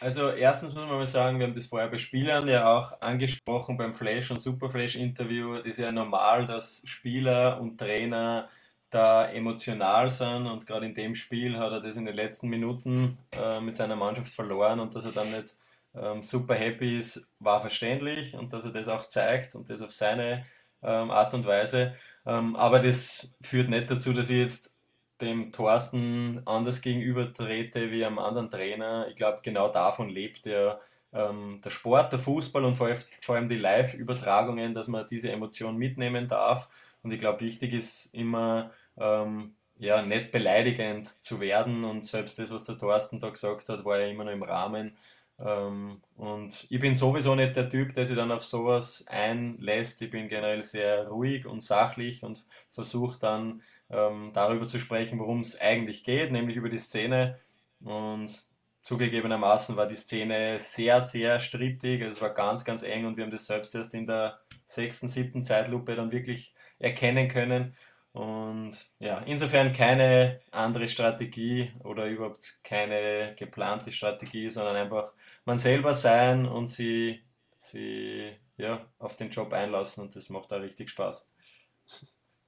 Also erstens muss man mal sagen, wir haben das vorher bei Spielern ja auch angesprochen beim Flash- und Superflash-Interview. Das ist ja normal, dass Spieler und Trainer da emotional sind und gerade in dem Spiel hat er das in den letzten Minuten äh, mit seiner Mannschaft verloren und dass er dann jetzt ähm, super happy ist, war verständlich und dass er das auch zeigt und das auf seine ähm, Art und Weise. Ähm, aber das führt nicht dazu, dass ich jetzt dem Thorsten anders gegenüber trete wie einem anderen Trainer. Ich glaube, genau davon lebt der, ähm, der Sport, der Fußball und vor, vor allem die Live-Übertragungen, dass man diese Emotion mitnehmen darf. Und ich glaube, wichtig ist immer, ähm, ja, nicht beleidigend zu werden. Und selbst das, was der Thorsten da gesagt hat, war ja immer noch im Rahmen. Ähm, und ich bin sowieso nicht der Typ, der sich dann auf sowas einlässt. Ich bin generell sehr ruhig und sachlich und versuche dann ähm, darüber zu sprechen, worum es eigentlich geht, nämlich über die Szene. Und zugegebenermaßen war die Szene sehr, sehr strittig. Es war ganz, ganz eng und wir haben das selbst erst in der sechsten, siebten Zeitlupe dann wirklich erkennen können. Und ja, insofern keine andere Strategie oder überhaupt keine geplante Strategie, sondern einfach man selber sein und sie, sie ja, auf den Job einlassen und das macht da richtig Spaß.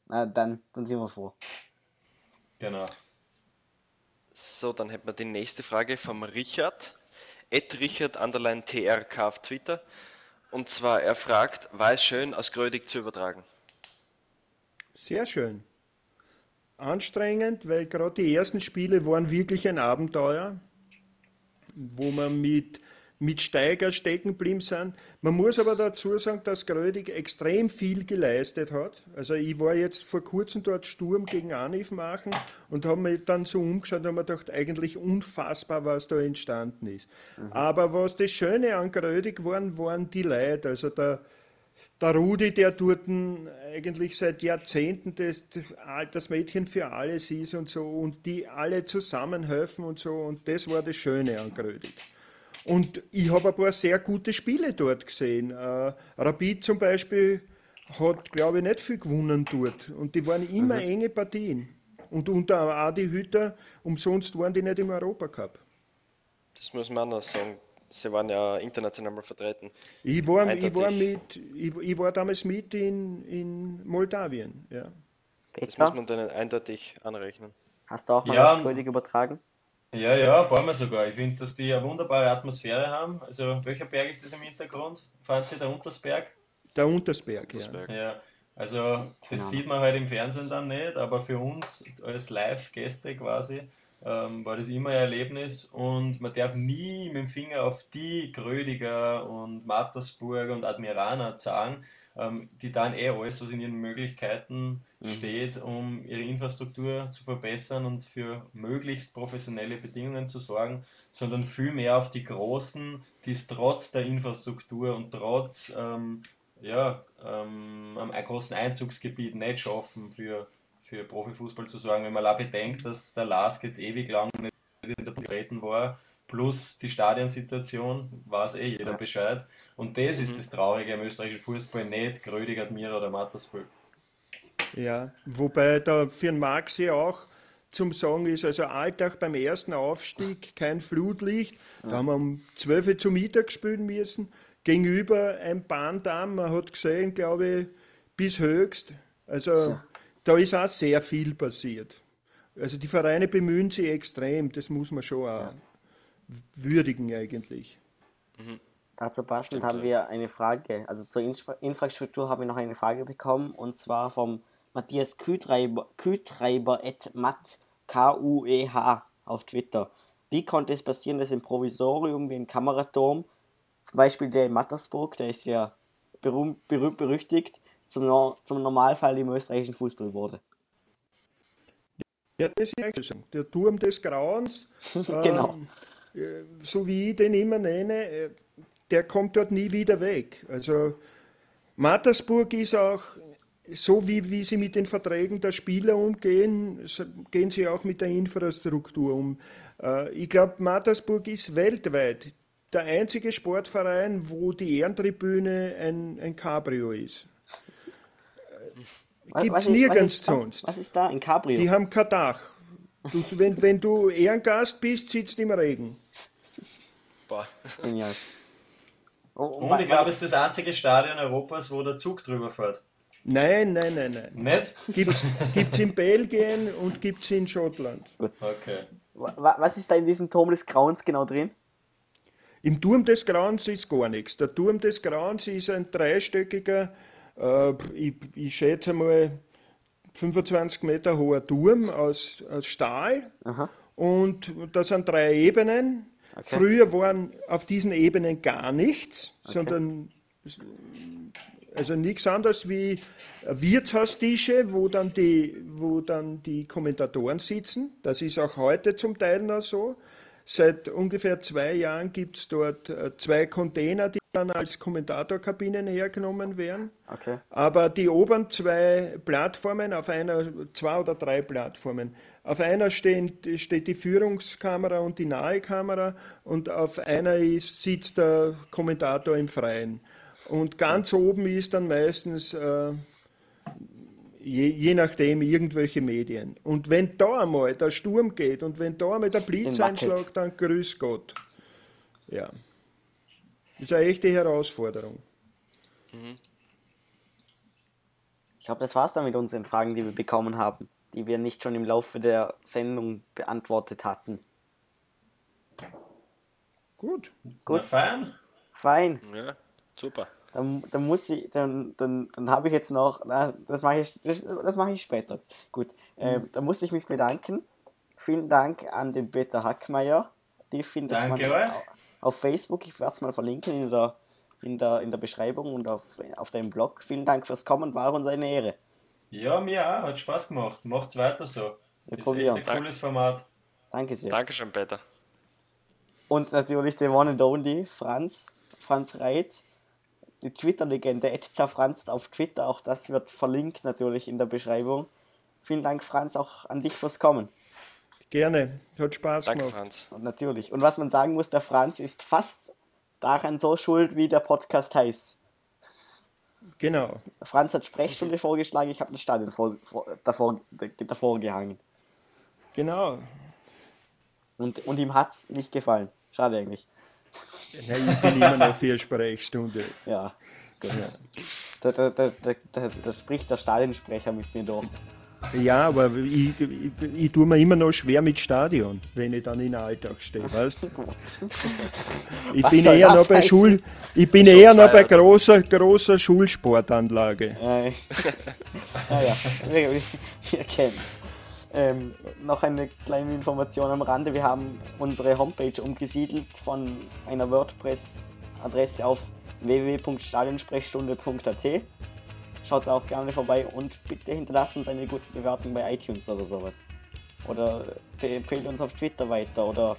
Na, dann, dann sind wir froh. Genau. So, dann hätten wir die nächste Frage vom Richard. Ed Richard underline TRK auf Twitter. Und zwar, er fragt, war es schön, aus Grödig zu übertragen? Sehr schön. Anstrengend, weil gerade die ersten Spiele waren wirklich ein Abenteuer, wo man mit, mit Steiger stecken geblieben sind. Man muss aber dazu sagen, dass Grödig extrem viel geleistet hat. Also ich war jetzt vor kurzem dort Sturm gegen Anif machen und habe mich dann so umgeschaut und habe mir gedacht, eigentlich unfassbar, was da entstanden ist. Mhm. Aber was das Schöne an Grödig waren, waren die Leute. Also der der Rudi, der dort eigentlich seit Jahrzehnten das, das, Mädchen für alles ist und so und die alle zusammenhelfen und so und das war das Schöne an Grödig. Und ich habe ein paar sehr gute Spiele dort gesehen. Äh, Rapid zum Beispiel hat, glaube ich, nicht viel gewonnen dort und die waren immer mhm. enge Partien. Und unter Adi Hütter, umsonst waren die nicht im Europacup. Das muss man auch noch sagen Sie waren ja international mal vertreten. Ich war, ich war, mit, ich, ich, war damals mit in, in Moldawien. Ja. Das muss man dann eindeutig anrechnen. Hast du auch mal ja, das übertragen? Ja, ja, ein paar Mal sogar. Ich finde, dass die eine wunderbare Atmosphäre haben. Also, welcher Berg ist das im Hintergrund? Fahren Sie der Untersberg? Der Untersberg, Untersberg. ja. ja. Also das genau. sieht man halt im Fernsehen dann nicht, aber für uns als Live-Gäste quasi ähm, war das immer ein Erlebnis und man darf nie mit dem Finger auf die Grödiger und Mattersburg und Admirana zeigen, ähm, die dann eh alles, was in ihren Möglichkeiten mhm. steht, um ihre Infrastruktur zu verbessern und für möglichst professionelle Bedingungen zu sorgen, sondern vielmehr auf die Großen, die es trotz der Infrastruktur und trotz ähm, ja, ähm, einem großen Einzugsgebiet nicht schaffen, für, für Profifußball zu sorgen. Wenn man auch bedenkt, dass der Lask jetzt ewig lang nicht in der Treten war, plus die Stadionsituation, weiß eh jeder Bescheid. Und das mhm. ist das Traurige im österreichischen Fußball, nicht Grödig, Admira oder Mattersburg. Ja, wobei da für den Maxi auch zum Sagen ist, also Alltag beim ersten Aufstieg, kein Flutlicht, da haben wir um 12 Uhr zu Mittag gespielt müssen, gegenüber ein Bahndamm, man hat gesehen, glaube ich, bis höchst, also so. Da ist auch sehr viel passiert. Also die Vereine bemühen sich extrem, das muss man schon auch. Ja würdigen eigentlich. Mhm. Dazu passend haben wir eine Frage, also zur Infrastruktur haben wir noch eine Frage bekommen und zwar vom Matthias Kühtreiber, Kühtreiber at Matt, K-U-E-H auf Twitter. Wie konnte es passieren, dass ein Provisorium wie ein Kameraturm, zum Beispiel der in Mattersburg, der ist ja berühmt, berühmt berüchtigt, zum, zum Normalfall im österreichischen Fußball wurde? Ja, das ist der Turm des Grauens. *laughs* genau. Ähm, äh, so wie ich den immer nenne, äh, der kommt dort nie wieder weg. Also Mattersburg ist auch so, wie, wie sie mit den Verträgen der Spieler umgehen, gehen sie auch mit der Infrastruktur um. Äh, ich glaube, Mattersburg ist weltweit der einzige Sportverein, wo die Ehrentribüne ein, ein Cabrio ist. Gibt es nirgends sonst. Was ist da, ein Cabrio? Die haben kein Dach. Du, wenn, wenn du Ehrengast bist, sitzt im Regen. Boah. Genial. Oh, und ich glaube, es ist das einzige Stadion Europas, wo der Zug drüber fährt. Nein, nein, nein, nein. Nicht? Gibt es in Belgien und gibt es in Schottland. Gut. Okay. Was ist da in diesem Turm des Grauens genau drin? Im Turm des Grauens ist gar nichts. Der Turm des Grauens ist ein dreistöckiger, äh, ich, ich schätze mal 25 Meter hoher Turm aus, aus Stahl. Aha. Und da sind drei Ebenen. Okay. Früher waren auf diesen Ebenen gar nichts, okay. sondern also nichts anderes wie Wirtshaustische, wo dann, die, wo dann die Kommentatoren sitzen. Das ist auch heute zum Teil noch so. Seit ungefähr zwei Jahren gibt es dort äh, zwei Container, die dann als Kommentatorkabinen hergenommen werden. Okay. Aber die oberen zwei Plattformen, auf einer, zwei oder drei Plattformen, auf einer stehen, steht die Führungskamera und die Nahekamera und auf einer ist, sitzt der Kommentator im Freien. Und ganz oben ist dann meistens, äh, je, je, nachdem, irgendwelche Medien. Und wenn da einmal der Sturm geht und wenn da einmal der Blitz einschlägt, dann grüß Gott. Ja. Das ist eine echte Herausforderung. Mhm. Ich glaube, das war es dann mit unseren Fragen, die wir bekommen haben, die wir nicht schon im Laufe der Sendung beantwortet hatten. Gut. Gut. Na, fein. Fein. Ja, super. Dann, dann muss ich, dann, dann, dann habe ich jetzt noch, na, das mache ich, das, das mache ich später. Gut. Ähm, mhm. dann muss ich mich bedanken. Vielen Dank an den Peter Hackmeier. Die findet Danke man euch auf Facebook. Ich werde es mal verlinken in der, in der, in der Beschreibung und auf, auf deinem Blog. Vielen Dank fürs Kommen, war uns eine Ehre. Ja, mir auch, hat Spaß gemacht. Macht's weiter so. Wir ist echt ein cooles Format. Danke sehr. Dankeschön, Peter. Und natürlich der One and Only, Franz, Franz Reit, die Twitter-Legende, Franz auf Twitter, auch das wird verlinkt natürlich in der Beschreibung. Vielen Dank, Franz, auch an dich fürs Kommen. Gerne, hat Spaß Danke, gemacht. Franz. Und natürlich. Und was man sagen muss, der Franz ist fast daran so schuld, wie der Podcast heißt. Genau. Franz hat Sprechstunde vorgeschlagen, ich habe das Stadion vor, vor, davor, davor gehangen. Genau. Und, und ihm hat es nicht gefallen. Schade eigentlich. Nein, ich bin immer noch für Sprechstunde. Ja, genau. Da, da, da, da, da, da spricht der Stadionsprecher mit mir durch. Ja, aber ich, ich, ich tue mir immer noch schwer mit Stadion, wenn ich dann in den Alltag stehe, *laughs* weißt Ich bin eher noch bei Schul, ich bin eher noch bei großer, großer Schulsportanlage. Ja, *laughs* ja, wir, wir kennen ähm, noch eine kleine Information am Rande. Wir haben unsere Homepage umgesiedelt von einer WordPress-Adresse auf www.stadionsprechstunde.at. Schaut auch gerne vorbei und bitte hinterlasst uns eine gute Bewertung bei iTunes oder sowas. Oder empfehlt uns auf Twitter weiter oder